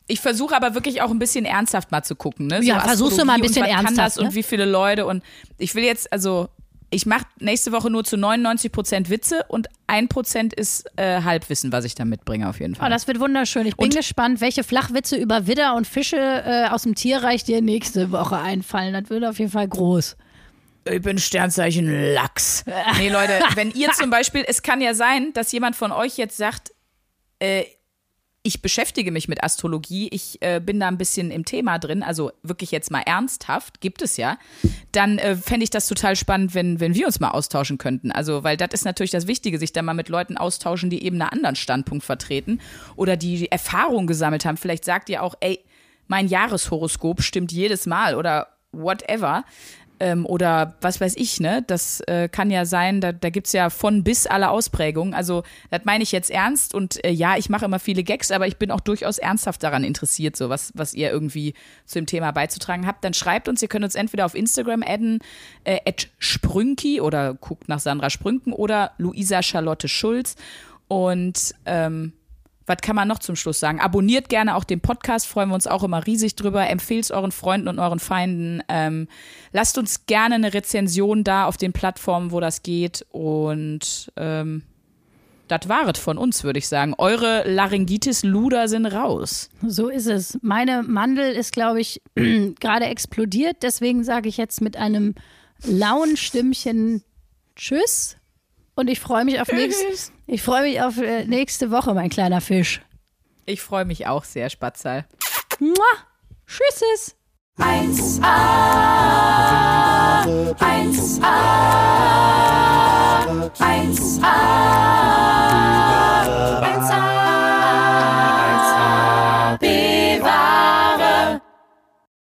Ich versuche aber wirklich auch ein bisschen ernsthaft mal zu gucken. Ne? Ja, versuchst du mal ein bisschen und was kann ernsthaft, das ne? und wie viele Leute und ich will jetzt also ich mache nächste Woche nur zu 99 Prozent Witze und ein Prozent ist äh, Halbwissen, was ich da mitbringe auf jeden Oh, Fall. das wird wunderschön. Ich bin Und- gespannt, welche Flachwitze über Widder und Fische äh, aus dem Tierreich dir nächste Woche einfallen. Das wird auf jeden Fall groß. Ich bin Sternzeichen Lachs. Nee, Leute, wenn ihr zum Beispiel, es kann ja sein, dass jemand von euch jetzt sagt, äh, ich beschäftige mich mit Astrologie, ich äh, bin da ein bisschen im Thema drin, also wirklich jetzt mal ernsthaft, gibt es ja, dann äh, fände ich das total spannend, wenn, wenn wir uns mal austauschen könnten. Also, weil das ist natürlich das Wichtige, sich da mal mit Leuten austauschen, die eben einen anderen Standpunkt vertreten oder die Erfahrung gesammelt haben. Vielleicht sagt ihr auch, ey, mein Jahreshoroskop stimmt jedes Mal oder whatever. Ähm, oder was weiß ich, ne? Das äh, kann ja sein, da, da gibt ja von bis alle Ausprägungen. Also, das meine ich jetzt ernst und äh, ja, ich mache immer viele Gags, aber ich bin auch durchaus ernsthaft daran interessiert, so was, was ihr irgendwie zu dem Thema beizutragen habt. Dann schreibt uns, ihr könnt uns entweder auf Instagram adden, äh, Sprünki oder guckt nach Sandra Sprünken oder Luisa Charlotte Schulz. Und ähm, was kann man noch zum Schluss sagen? Abonniert gerne auch den Podcast, freuen wir uns auch immer riesig drüber. Empfehlt es euren Freunden und euren Feinden. Ähm, lasst uns gerne eine Rezension da auf den Plattformen, wo das geht. Und ähm, das waret von uns, würde ich sagen. Eure Laryngitis-Luder sind raus. So ist es. Meine Mandel ist, glaube ich, gerade explodiert. Deswegen sage ich jetzt mit einem lauen Stimmchen Tschüss. Und ich freue mich auf nächst, ich freue mich auf äh, nächste Woche, mein kleiner Fisch. Ich freue mich auch sehr, Spatzal. Mua. Tschüsses. 1a 1a 1a 1a